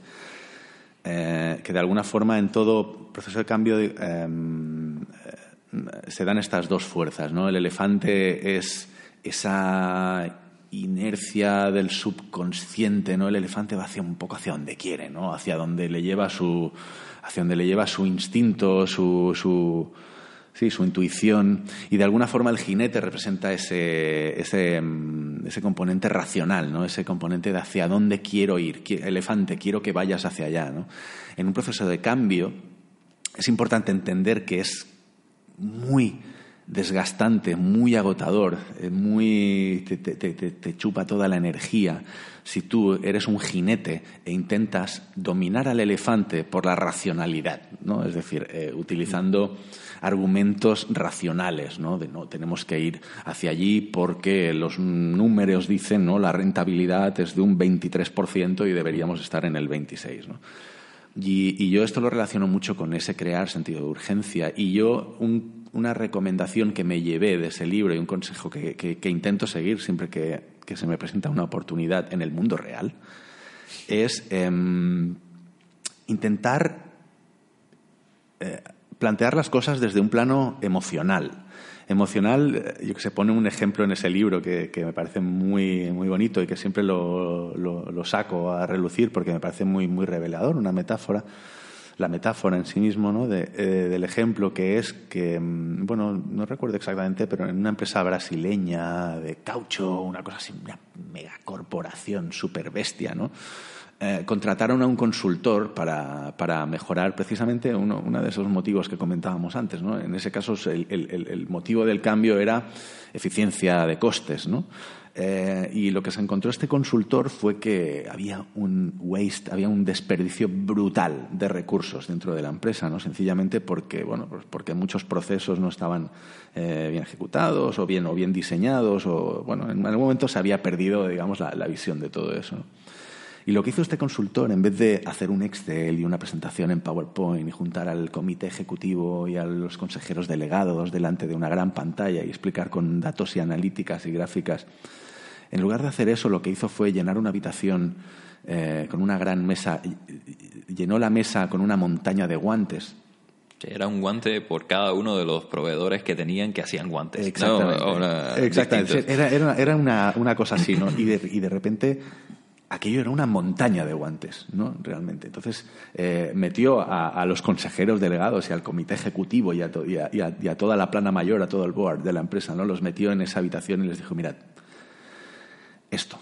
Speaker 1: Eh, que de alguna forma en todo proceso de cambio em, eh, se dan estas dos fuerzas. ¿no? El elefante es esa inercia del subconsciente, ¿no? El elefante va hacia un poco hacia donde quiere, ¿no? Hacia donde le lleva su hacia donde le lleva su instinto, su, su sí, su intuición y de alguna forma el jinete representa ese, ese, mm, ese componente racional, ¿no? Ese componente de hacia dónde quiero ir, elefante, quiero que vayas hacia allá, ¿no? En un proceso de cambio es importante entender que es muy desgastante, muy agotador, eh, muy te, chupa toda la energía. Si tú eres un jinete e intentas dominar al elefante por la racionalidad, ¿no? Es decir, eh, utilizando argumentos racionales, ¿no? De no tenemos que ir hacia allí porque los números dicen, ¿no? La rentabilidad es de un 23% y deberíamos estar en el 26, ¿no? Y, yo esto lo relaciono mucho con ese crear sentido de urgencia. Y yo, un una recomendación que me llevé de ese libro y un consejo que, intento seguir siempre que, se me presenta una oportunidad en el mundo real es em, intentar eh, plantear las cosas desde un plano emocional. Emocional, eh, yo que se pone un ejemplo en ese libro que, me parece muy, muy bonito y que siempre lo, lo, saco a relucir porque me parece muy, muy revelador, una metáfora la metáfora en sí mismo ¿no? de, eh, del ejemplo que es que, mm, bueno, no recuerdo exactamente, pero en una empresa brasileña de caucho, una cosa así, una megacorporación super bestia, ¿no? Eh, contrataron a un consultor para, para mejorar precisamente uno, uno, de esos motivos que comentábamos antes. ¿no? En ese caso, el, el, motivo del cambio era eficiencia de costes. ¿no? Eh, y lo que se encontró este consultor fue que había un waste, había un desperdicio brutal de recursos dentro de la empresa, ¿no? Sencillamente porque, bueno, pues porque muchos procesos no estaban eh, bien ejecutados o bien, o bien diseñados o, bueno, en algún momento se había perdido, digamos, la, visión de todo eso. Y lo que hizo este consultor, en vez de hacer un Excel y una presentación en PowerPoint y juntar al comité ejecutivo y a los consejeros delegados delante de una gran pantalla y explicar con datos y analíticas y gráficas en lugar de hacer eso, lo que hizo fue llenar una habitación eh, con una gran mesa, llenó la mesa con una montaña de guantes.
Speaker 2: era un guante por cada uno de los proveedores que tenían que hacían guantes.
Speaker 1: Exactamente. Era, una, cosa así, ¿no? Y de, repente aquello era una montaña de guantes, ¿no? Realmente. Entonces eh, metió a, los consejeros delegados y al comité ejecutivo y a, toda la plana mayor, a todo el board de la empresa, ¿no? Los metió en esa habitación y les dijo, mirad, esto.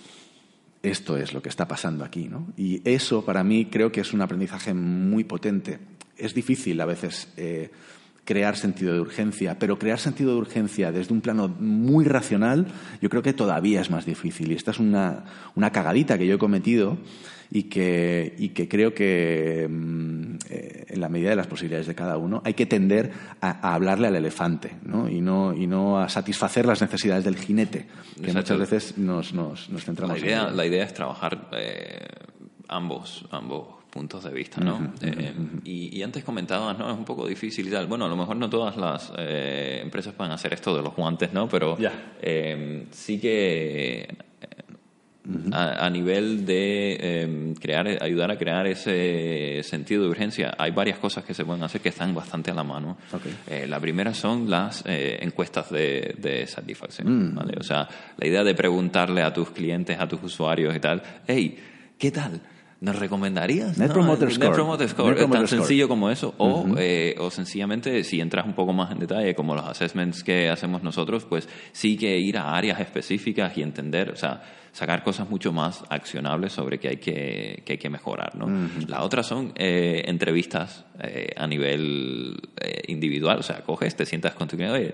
Speaker 1: Esto es lo que está pasando aquí, ¿no? Y eso para mí creo que es un aprendizaje muy potente. Es difícil a veces eh, crear sentido de urgencia, pero crear sentido de urgencia desde un plano muy racional yo creo que todavía es más difícil. Y esta es una, una cagadita que yo he cometido y que, y que creo que mm, eh, en la medida de las posibilidades de cada uno hay que tender a, hablarle al elefante ¿no? Y, no, y no a satisfacer las necesidades del jinete, que muchas veces nos, nos, centramos
Speaker 2: la idea, en La idea es trabajar... Eh, ambos, ambos puntos de vista, ¿no? Eh, y, antes comentabas, ¿no? Es un poco difícil y tal. Bueno, a lo mejor no todas las eh, empresas pueden hacer esto de los guantes, ¿no? Pero eh, sí que a, nivel de em, crear, ayudar a crear ese sentido de urgencia, hay varias cosas que se pueden hacer que están bastante a la mano. la primera son las encuestas de, satisfacción, mm. ¿vale? O sea, la idea de preguntarle a tus clientes, a tus usuarios y tal, hey, ¿qué tal? ¿Nos recomendarías?
Speaker 1: Net Promoter Score.
Speaker 2: Net Promoter Score. es tan sencillo como eso. O, eh, o sencillamente, si entras un poco más en detalle, como los assessments que hacemos nosotros, pues sí que ir a áreas específicas y entender, o sea, sacar cosas mucho más accionables sobre qué hay que, que hay que mejorar. ¿no? La otra son eh, entrevistas eh, a nivel individual. O sea, coges, te sientas con tu cliente,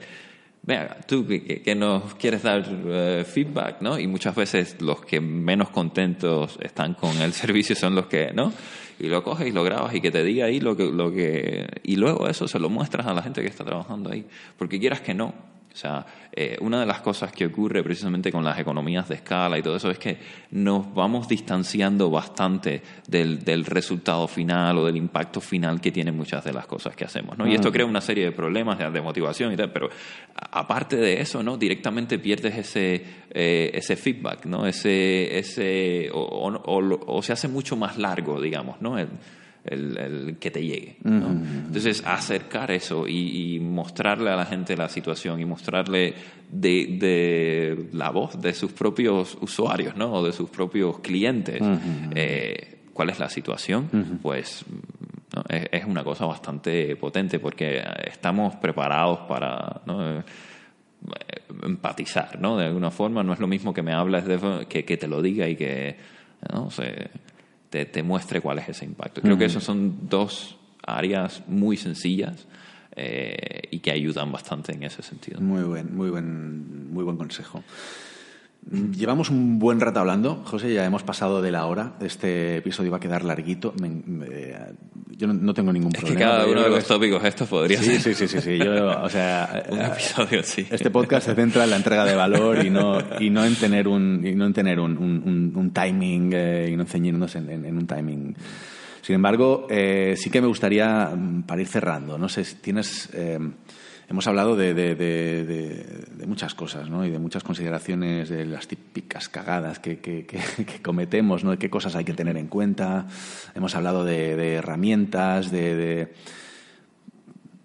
Speaker 2: venga, tú que, nos quieres dar eh, feedback, ¿no? Y muchas veces los que menos contentos están con el servicio son los que, ¿no? Y lo coges y lo grabas y que te diga ahí lo que, lo que... Y luego eso se lo muestras a la gente que está trabajando ahí. Porque quieras que no, o sea, eh, una de las cosas que ocurre precisamente con las economías de escala y todo eso es que nos vamos distanciando bastante del, del resultado final o del impacto final que tienen muchas de las cosas que hacemos, ¿no? Y esto crea una serie de problemas de, motivación y tal, pero aparte de eso, ¿no? Directamente pierdes ese, eh, ese feedback, ¿no? Ese, ese, o, o, se hace mucho más largo, digamos, ¿no? el, que te llegue. Entonces, acercar eso y, mostrarle a la gente la situación y mostrarle de, la voz de sus propios usuarios ¿no? o de sus propios clientes eh, cuál es la situación, pues es, una cosa bastante potente porque estamos preparados para... Eh, empatizar, ¿no? De alguna forma, no es lo mismo que me hables de, que, que te lo diga y que ¿no? Se, te, muestre cuál es ese impacto. Creo que esas son dos áreas muy sencillas eh, y que ayudan bastante en ese sentido.
Speaker 1: Muy buen, muy buen, muy buen consejo. Llevamos un buen rato hablando, José, ya hemos pasado de la hora. Este episodio va a quedar larguito. yo no, tengo ningún problema.
Speaker 2: Es que cada uno de los tópicos estos podría
Speaker 1: sí,
Speaker 2: ser.
Speaker 1: Sí, sí, sí, o sea,
Speaker 2: un episodio, sí.
Speaker 1: Este podcast se centra en la entrega de valor y no, y no en tener un, y no en tener un, un, timing eh, y no ceñirnos en, en, un timing. Sin embargo, eh, sí que me gustaría, mm, para ir cerrando, no sé si tienes. Eh, hemos hablado de, de, muchas cosas ¿no? y de muchas consideraciones de las típicas cagadas que, que, cometemos, ¿no? de qué cosas hay que tener en cuenta. Hemos hablado de, herramientas, de,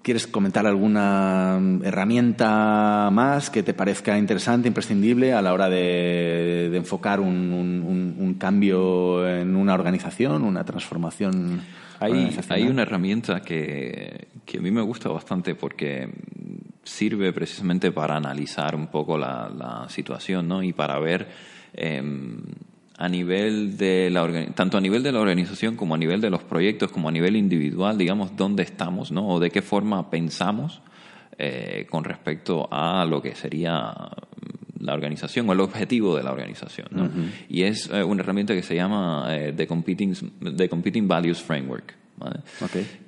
Speaker 1: ¿Quieres comentar alguna herramienta más que te parezca interesante, imprescindible a la hora de, enfocar un, un, cambio en una organización, una transformación?
Speaker 2: Hay, hay una herramienta que, que, a mí me gusta bastante porque sirve precisamente para analizar un poco la, la situación ¿no? y para ver em, a nivel de la tanto a nivel de la organización como a nivel de los proyectos como a nivel individual digamos dónde estamos ¿no? o de qué forma pensamos eh, con respecto a lo que sería la organización o el objetivo de la organización. ¿no? Y es eh, una herramienta que se llama eh, The, Competing, The Competing Values Framework, ¿vale?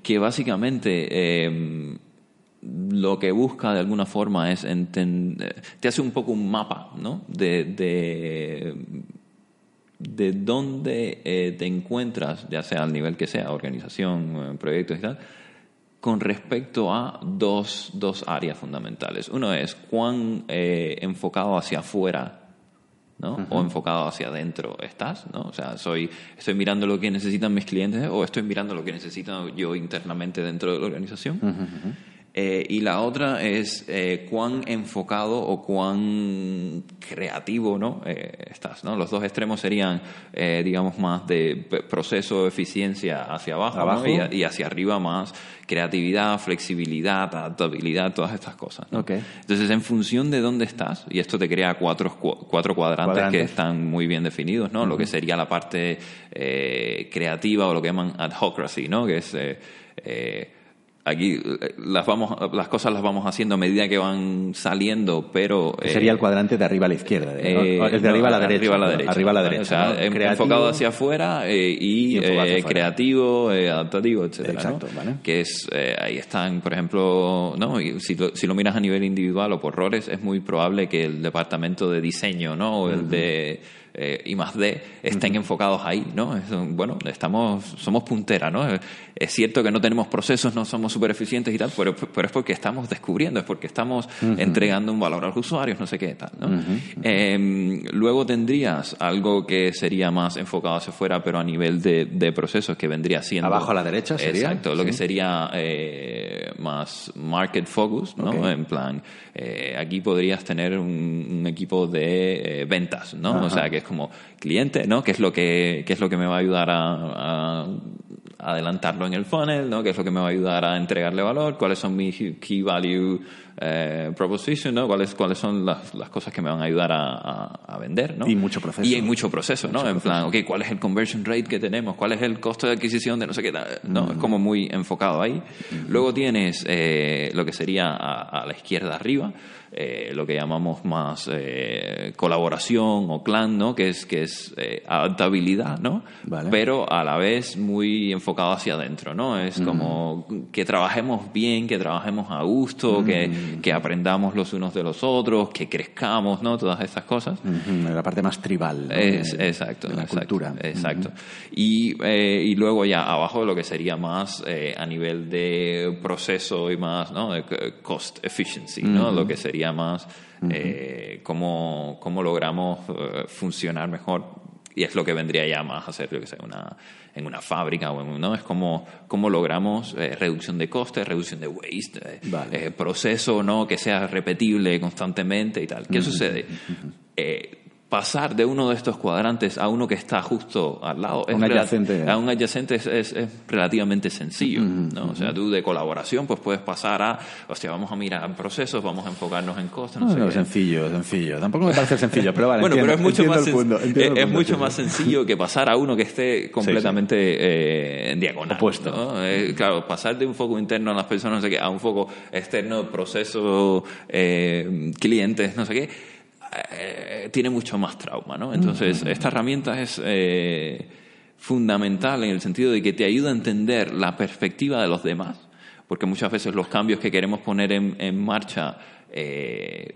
Speaker 2: que básicamente em, lo que busca de alguna forma es entender, te hace un poco un mapa ¿no? de, de, de dónde eh, te encuentras, ya sea al nivel que sea, organización, proyectos y tal, con respecto a dos, dos áreas fundamentales. Uno es cuán eh, enfocado hacia afuera ¿no? o enfocado hacia adentro estás. ¿no? O sea, soy, estoy mirando lo que necesitan mis clientes o estoy mirando lo que necesito yo internamente dentro de la organización. Eh, y la otra es eh, cuán enfocado o cuán creativo ¿no? Eh, estás. ¿no? Los dos extremos serían, digamos, más de proceso, eficiencia hacia abajo, y, hacia arriba más creatividad, flexibilidad, adaptabilidad, todas estas cosas. Entonces, en función de dónde estás, y esto te crea cuatro, cuatro cuadrantes, que están muy bien definidos, ¿no? Lo que sería la parte creativa o lo que llaman adhocracy, ¿no? Que es aquí eh, las vamos las cosas las vamos haciendo a medida que van saliendo pero
Speaker 1: sería el cuadrante de arriba a la izquierda
Speaker 2: eh,
Speaker 1: es de arriba a la derecha
Speaker 2: arriba a la derecha,
Speaker 1: arriba a la derecha
Speaker 2: o sea, enfocado hacia afuera eh, y, creativo adaptativo etcétera
Speaker 1: Exacto, ¿vale?
Speaker 2: que es ahí están por ejemplo no si lo, si lo miras a nivel individual o por roles es muy probable que el departamento de diseño no o el de eh, I más D estén enfocados ahí, ¿no? bueno, estamos, somos puntera, ¿no? Es cierto que no tenemos procesos, no somos súper eficientes y tal, pero, pero, es porque estamos descubriendo, es porque estamos entregando un valor a los usuarios, no sé qué tal, ¿no? Em, luego tendrías algo que sería más enfocado hacia afuera, pero a nivel de, de procesos, que vendría siendo...
Speaker 1: Abajo a la derecha sería.
Speaker 2: Exacto, lo que sería eh, más market focus, ¿no? En plan, eh, aquí podrías tener un, equipo de eh, ventas, ¿no? O sea, que es como cliente, ¿no? ¿Qué es lo que, qué es lo que me va a ayudar a, adelantarlo en el funnel, ¿no? ¿Qué es lo que me va a ayudar a entregarle valor? ¿Cuáles son mis key value eh, proposition, ¿no? ¿Cuáles, cuáles son las, las, cosas que me van a ayudar a, vender, ¿no?
Speaker 1: Y mucho proceso.
Speaker 2: Y hay mucho proceso, ¿no? en plan, ok, ¿cuál es el conversion rate que tenemos? ¿Cuál es el costo de adquisición de no sé qué? No, es como muy enfocado ahí. Luego tienes eh, lo que sería a, a la izquierda arriba, eh, lo que llamamos más eh, colaboración o clan, ¿no? Que es, que es eh, adaptabilidad, ¿no? Pero a la vez muy enfocado hacia adentro, ¿no? Es como que trabajemos bien, que trabajemos a gusto, que, que, aprendamos los unos de los otros, que crezcamos, ¿no? Todas esas cosas.
Speaker 1: La parte más tribal.
Speaker 2: Es, exacto. la
Speaker 1: cultura.
Speaker 2: Exacto. y, y luego ya abajo lo que sería más a nivel de proceso y más, ¿no? De cost efficiency, ¿no? Lo que sería más eh, cómo, logramos eh, funcionar mejor y es lo que vendría ya más a ser, yo que sé, una, en una fábrica o en, ¿no? Es como cómo logramos eh, reducción de costes, reducción de waste, proceso, ¿no? Que sea repetible constantemente y tal. ¿Qué sucede? Pasar de uno de estos cuadrantes a uno que está justo al lado
Speaker 1: un adyacente.
Speaker 2: a un adyacente es, relativamente sencillo ¿no? o sea tú de colaboración pues puedes pasar a hostia vamos a mirar procesos vamos a enfocarnos en cosas no,
Speaker 1: no, sencillo sencillo. Tampoco me parece sencillo pero vale
Speaker 2: bueno
Speaker 1: pero
Speaker 2: es mucho más es, mucho más sencillo que pasar a uno que esté completamente eh, en diagonal
Speaker 1: opuesto.
Speaker 2: eh, claro pasar de un foco interno a las personas no sé qué a un foco externo proceso eh, clientes no sé qué eh, tiene mucho más trauma, ¿no? Entonces, esta herramienta es eh, fundamental en el sentido de que te ayuda a entender la perspectiva de los demás, porque muchas veces los cambios que queremos poner en, en marcha eh,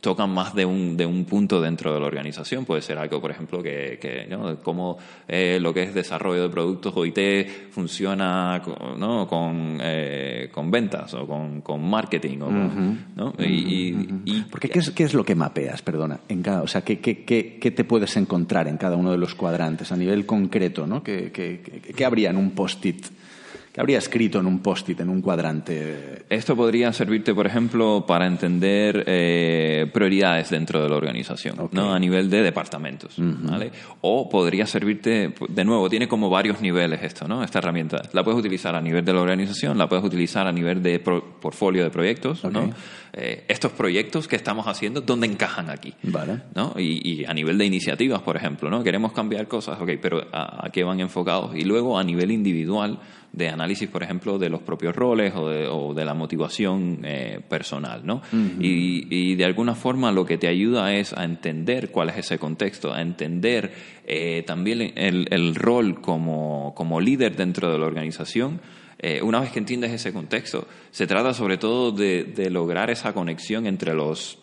Speaker 2: tocan más de un, de un punto dentro de la organización. Puede ser algo, por ejemplo, que, que ¿no? como eh, lo que es desarrollo de productos OIT funciona ¿no? con, eh, con ventas o con, con marketing. O ¿no?
Speaker 1: y, Porque ¿qué es, ¿qué es lo que mapeas, perdona? En cada, o sea, ¿qué, qué, qué, qué te puedes encontrar en cada uno de los cuadrantes a nivel concreto? ¿no? ¿Qué, qué, qué habría en un post-it? ¿Qué habría escrito en un post-it, en un cuadrante?
Speaker 2: Esto podría servirte, por ejemplo, para entender eh, prioridades dentro de la organización, ¿no? a nivel de departamentos. ¿vale? O podría servirte, de nuevo, tiene como varios niveles esto, ¿no? esta herramienta. La puedes utilizar a nivel de la organización, la puedes utilizar a nivel de portfolio de proyectos. ¿no? Eh, estos proyectos que estamos haciendo, ¿dónde encajan aquí?
Speaker 1: Vale.
Speaker 2: ¿no? Y, a nivel de iniciativas, por ejemplo, ¿no? queremos cambiar cosas, ok, pero ¿a, a qué van enfocados? Y luego a nivel individual, de análisis, por ejemplo, de los propios roles o de, o de la motivación eh, personal, ¿no? y, y, de alguna forma lo que te ayuda es a entender cuál es ese contexto, a entender eh, también el, el rol como, como líder dentro de la organización, eh, una vez que entiendes ese contexto, se trata sobre todo de, de, lograr esa conexión entre los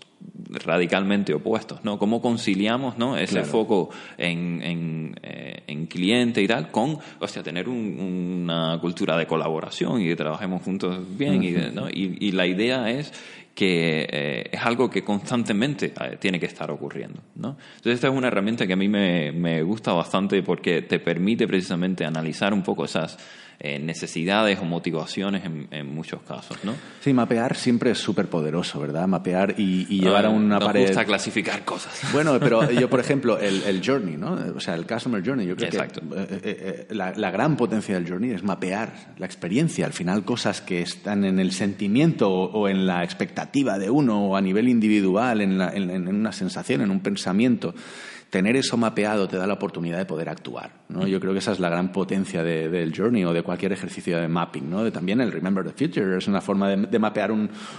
Speaker 2: radicalmente opuestos, ¿no? ¿Cómo conciliamos, ¿no? Ese foco en, en, eh, en, cliente y tal con, o sea, tener una cultura de colaboración y que trabajemos juntos bien y, ¿no? y, y, la idea es que eh, es algo que constantemente eh, tiene que estar ocurriendo, ¿no? Entonces esta es una herramienta que a mí me, me gusta bastante porque te permite precisamente analizar un poco esas eh, necesidades o motivaciones en, muchos casos, ¿no?
Speaker 1: Sí, mapear siempre es súper poderoso, ¿verdad? Mapear y, llevar a una pared...
Speaker 2: gusta clasificar cosas.
Speaker 1: Bueno, pero yo, por ejemplo, el, el, journey, ¿no? O sea, el customer journey, yo creo
Speaker 2: Exacto.
Speaker 1: que eh, eh, la, la, gran potencia del journey es mapear la experiencia, al final cosas que están en el sentimiento o, en la expectativa de uno o a nivel individual, en, en una sensación, en un pensamiento tener eso mapeado te da la oportunidad de poder actuar. ¿no? Yo creo que esa es la gran potencia del Journey o de cualquier ejercicio de mapping. ¿no? también el Remember the Future es una forma de, mapear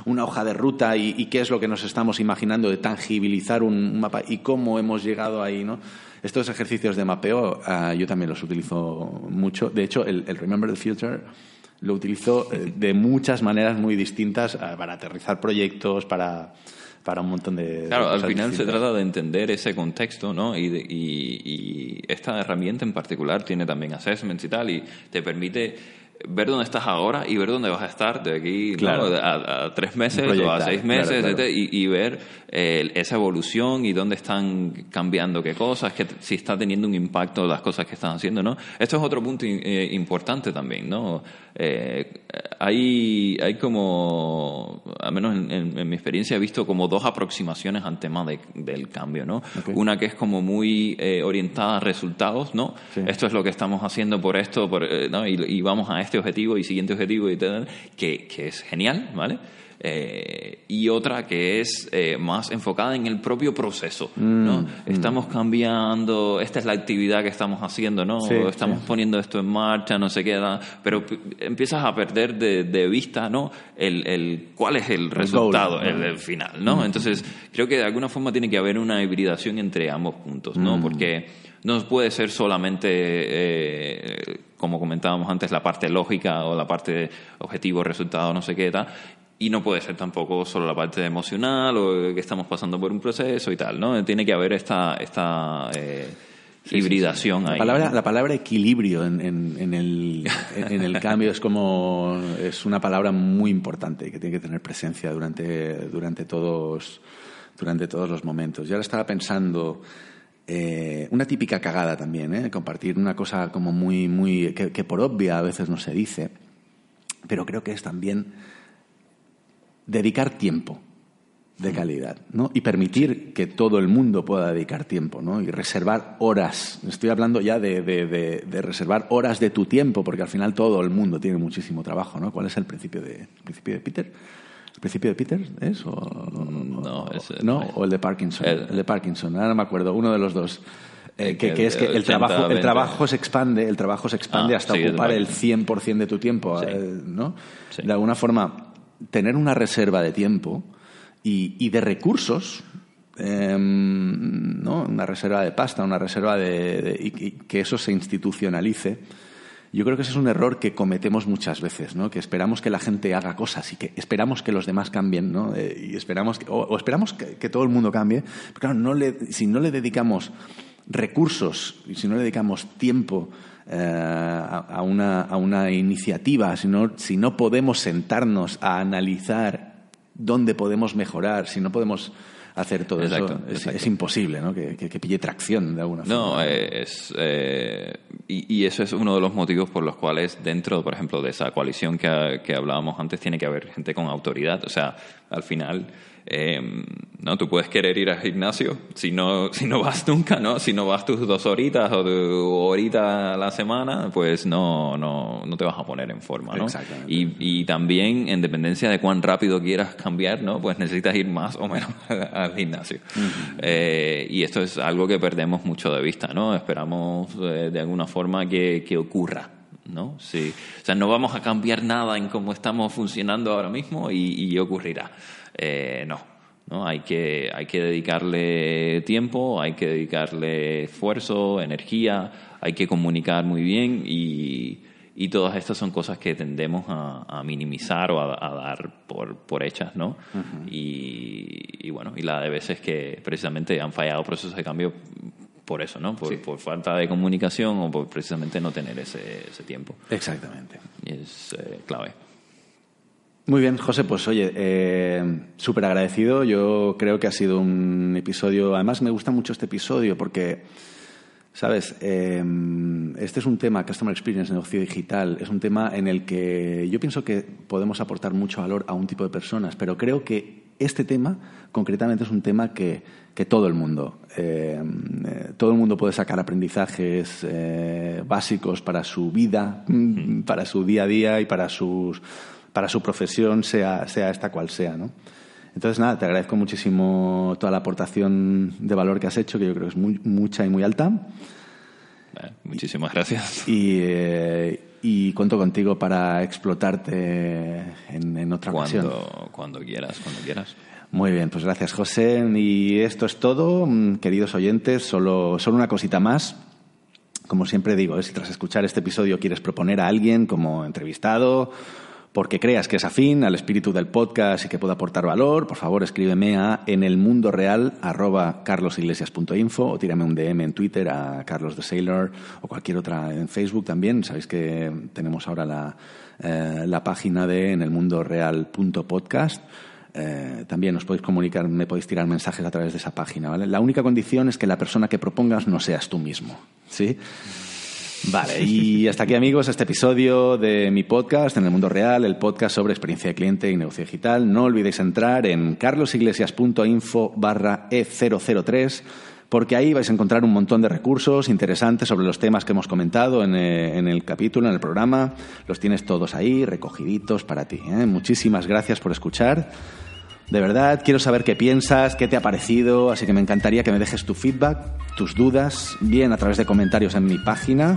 Speaker 1: una hoja de ruta y, qué es lo que nos estamos imaginando, de tangibilizar un mapa y cómo hemos llegado ahí. ¿no? Estos ejercicios de mapeo uh, yo también los utilizo mucho. De hecho, el, Remember the Future lo utilizo eh, de muchas maneras muy distintas uh, para aterrizar proyectos, para para un montón de...
Speaker 2: Claro, al final se trata de entender ese contexto, ¿no? Y, y, esta herramienta en particular tiene también assessments y tal, y te permite ver dónde estás ahora y ver dónde vas a estar de aquí a, tres meses o a seis meses Y, ver eh, esa evolución y dónde están cambiando qué cosas, que si está teniendo un impacto las cosas que están haciendo, ¿no? Esto es otro punto eh, importante también, ¿no? Eh, hay, hay como, al menos en, mi experiencia, he visto como dos aproximaciones al tema del cambio, ¿no? Una que es como muy orientada a resultados, ¿no? Esto es lo que estamos haciendo por esto, por, ¿no? y, y vamos a este objetivo y siguiente objetivo y tal, que, que es genial, ¿vale? Eh, y otra que es eh, más enfocada en el propio proceso, ¿no? Mm, mm. Estamos cambiando, esta es la actividad que estamos haciendo, ¿no? estamos poniendo esto en marcha, no sé qué, pero empiezas a perder de, vista, ¿no? El, el, cuál es el resultado, el, final, ¿no? Mm. Entonces, creo que de alguna forma tiene que haber una hibridación entre ambos puntos, ¿no? Porque no puede ser solamente, eh, como comentábamos antes, la parte lógica o la parte objetivo, resultado, no sé qué tal, y no puede ser tampoco solo la parte emocional o que estamos pasando por un proceso y tal, ¿no? Tiene que haber esta, esta eh, hibridación ahí.
Speaker 1: La palabra, la palabra equilibrio en, en, el, en el cambio es como es una palabra muy importante que tiene que tener presencia durante, durante, todos, durante todos los momentos. Yo ahora estaba pensando eh, una típica cagada también, ¿eh? compartir una cosa como muy, muy, que, que, por obvia a veces no se dice, pero creo que es también dedicar tiempo de calidad, ¿no? Y permitir que todo el mundo pueda dedicar tiempo, ¿no? Y reservar horas. Estoy hablando ya de, de, reservar horas de tu tiempo, porque al final todo el mundo tiene muchísimo trabajo, ¿no? ¿Cuál es el principio de, principio de Peter? ¿El principio de Peter es? O,
Speaker 2: no,
Speaker 1: ¿no? o el de Parkinson. El, de Parkinson, ahora no me acuerdo, uno de los dos. Eh, que, que, es que el trabajo, el trabajo se expande, el trabajo se expande ah, hasta ocupar el 100% de tu tiempo, eh, ¿no? De alguna forma, tener una reserva de tiempo y, de recursos, em, ¿no? una reserva de pasta, una reserva de, y, que eso se institucionalice. Yo creo que ese es un error que cometemos muchas veces, ¿no? Que esperamos que la gente haga cosas y que esperamos que los demás cambien, ¿no? Eh, y esperamos o, esperamos que, todo el mundo cambie. Pero claro, si no le dedicamos recursos y si no le dedicamos tiempo eh, a, una, a, una, iniciativa, si no, si no podemos sentarnos a analizar dónde podemos mejorar, si no podemos hacer todo eso, es, imposible ¿no? Que, que, pille tracción de alguna forma.
Speaker 2: No, es, eh, y, y, eso es uno de los motivos por los cuales dentro, por ejemplo, de esa coalición que, que hablábamos antes, tiene que haber gente con autoridad. O sea, al final eh, no, tú puedes querer ir al gimnasio si no, si no vas nunca, ¿no? Si no vas tus dos horitas o tu horita a la semana, pues no, no, no te vas a poner en forma, ¿no? Y, y también, en dependencia de cuán rápido quieras cambiar, ¿no? Pues necesitas ir más o menos al gimnasio. eh, y esto es algo que perdemos mucho de vista, ¿no? Esperamos eh, de alguna forma que, que ocurra. ¿no? Sí. O sea, no vamos a cambiar nada en cómo estamos funcionando ahora mismo y, y ocurrirá. Eh, no, ¿no? Hay que, hay que dedicarle tiempo, hay que dedicarle esfuerzo, energía, hay que comunicar muy bien y, y todas estas son cosas que tendemos a, minimizar o a, dar por, por hechas, ¿no? y, bueno, y la de veces que precisamente han fallado procesos de cambio por eso, ¿no? Por, por falta de comunicación o por precisamente no tener ese, ese tiempo.
Speaker 1: Exactamente.
Speaker 2: Y es eh, clave.
Speaker 1: Muy bien, José, pues oye, eh, súper agradecido. Yo creo que ha sido un episodio, además me gusta mucho este episodio porque, sabes, eh, este es un tema, Customer Experience, negocio digital, es un tema en el que yo pienso que podemos aportar mucho valor a un tipo de personas, pero creo que este tema concretamente es un tema que, que todo el mundo, eh, todo el mundo puede sacar aprendizajes básicos para su vida, para su día a día y para sus para su profesión, sea, sea esta cual sea, ¿no? Entonces, nada, te agradezco muchísimo toda la aportación de valor que has hecho, que yo creo que es muy, mucha y muy alta.
Speaker 2: muchísimas gracias.
Speaker 1: Y, eh, y, cuento contigo para explotarte en, en otra
Speaker 2: cuando,
Speaker 1: ocasión.
Speaker 2: Cuando quieras, cuando quieras.
Speaker 1: Muy bien, pues gracias, José. Y esto es todo, mm, queridos oyentes. Solo, solo una cosita más. Como siempre digo, si tras escuchar este episodio quieres proponer a alguien como entrevistado porque creas que es afín al espíritu del podcast y que pueda aportar valor, por favor escríbeme a en el mundo real carlosiglesias.info o tírame un DM en Twitter a Carlos the Sailor o cualquier otra en Facebook también. Sabéis que tenemos ahora la, eh, la página de en el mundo real.podcast. Eh, también os podéis comunicar, me podéis tirar mensajes a través de esa página, ¿vale? La única condición es que la persona que propongas no seas tú mismo, ¿sí? Vale, y hasta aquí amigos este episodio de mi podcast en el mundo real, el podcast sobre experiencia de cliente y negocio digital. No olvidéis entrar en carlosiglesias.info barra E003 porque ahí vais a encontrar un montón de recursos interesantes sobre los temas que hemos comentado en, eh, el capítulo, en el programa. Los tienes todos ahí, recogiditos para ti. ¿eh? Muchísimas gracias por escuchar. De verdad, quiero saber qué piensas, qué te ha parecido, así que me encantaría que me dejes tu feedback, tus dudas, bien a través de comentarios en mi página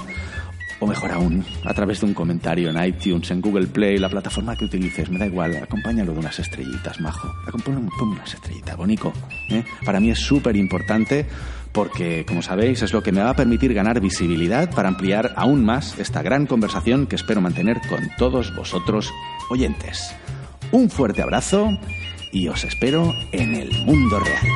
Speaker 1: o mejor aún, a través de un comentario en iTunes, en Google Play, la plataforma que utilices, me da igual, acompáñalo de unas estrellitas, majo. Acompáñalo unas estrellitas, bonito. ¿eh? Para mí es súper importante porque, como sabéis, es lo que me va a permitir ganar visibilidad para ampliar aún más esta gran conversación que espero mantener con todos vosotros oyentes. Un fuerte abrazo y os espero en el mundo real.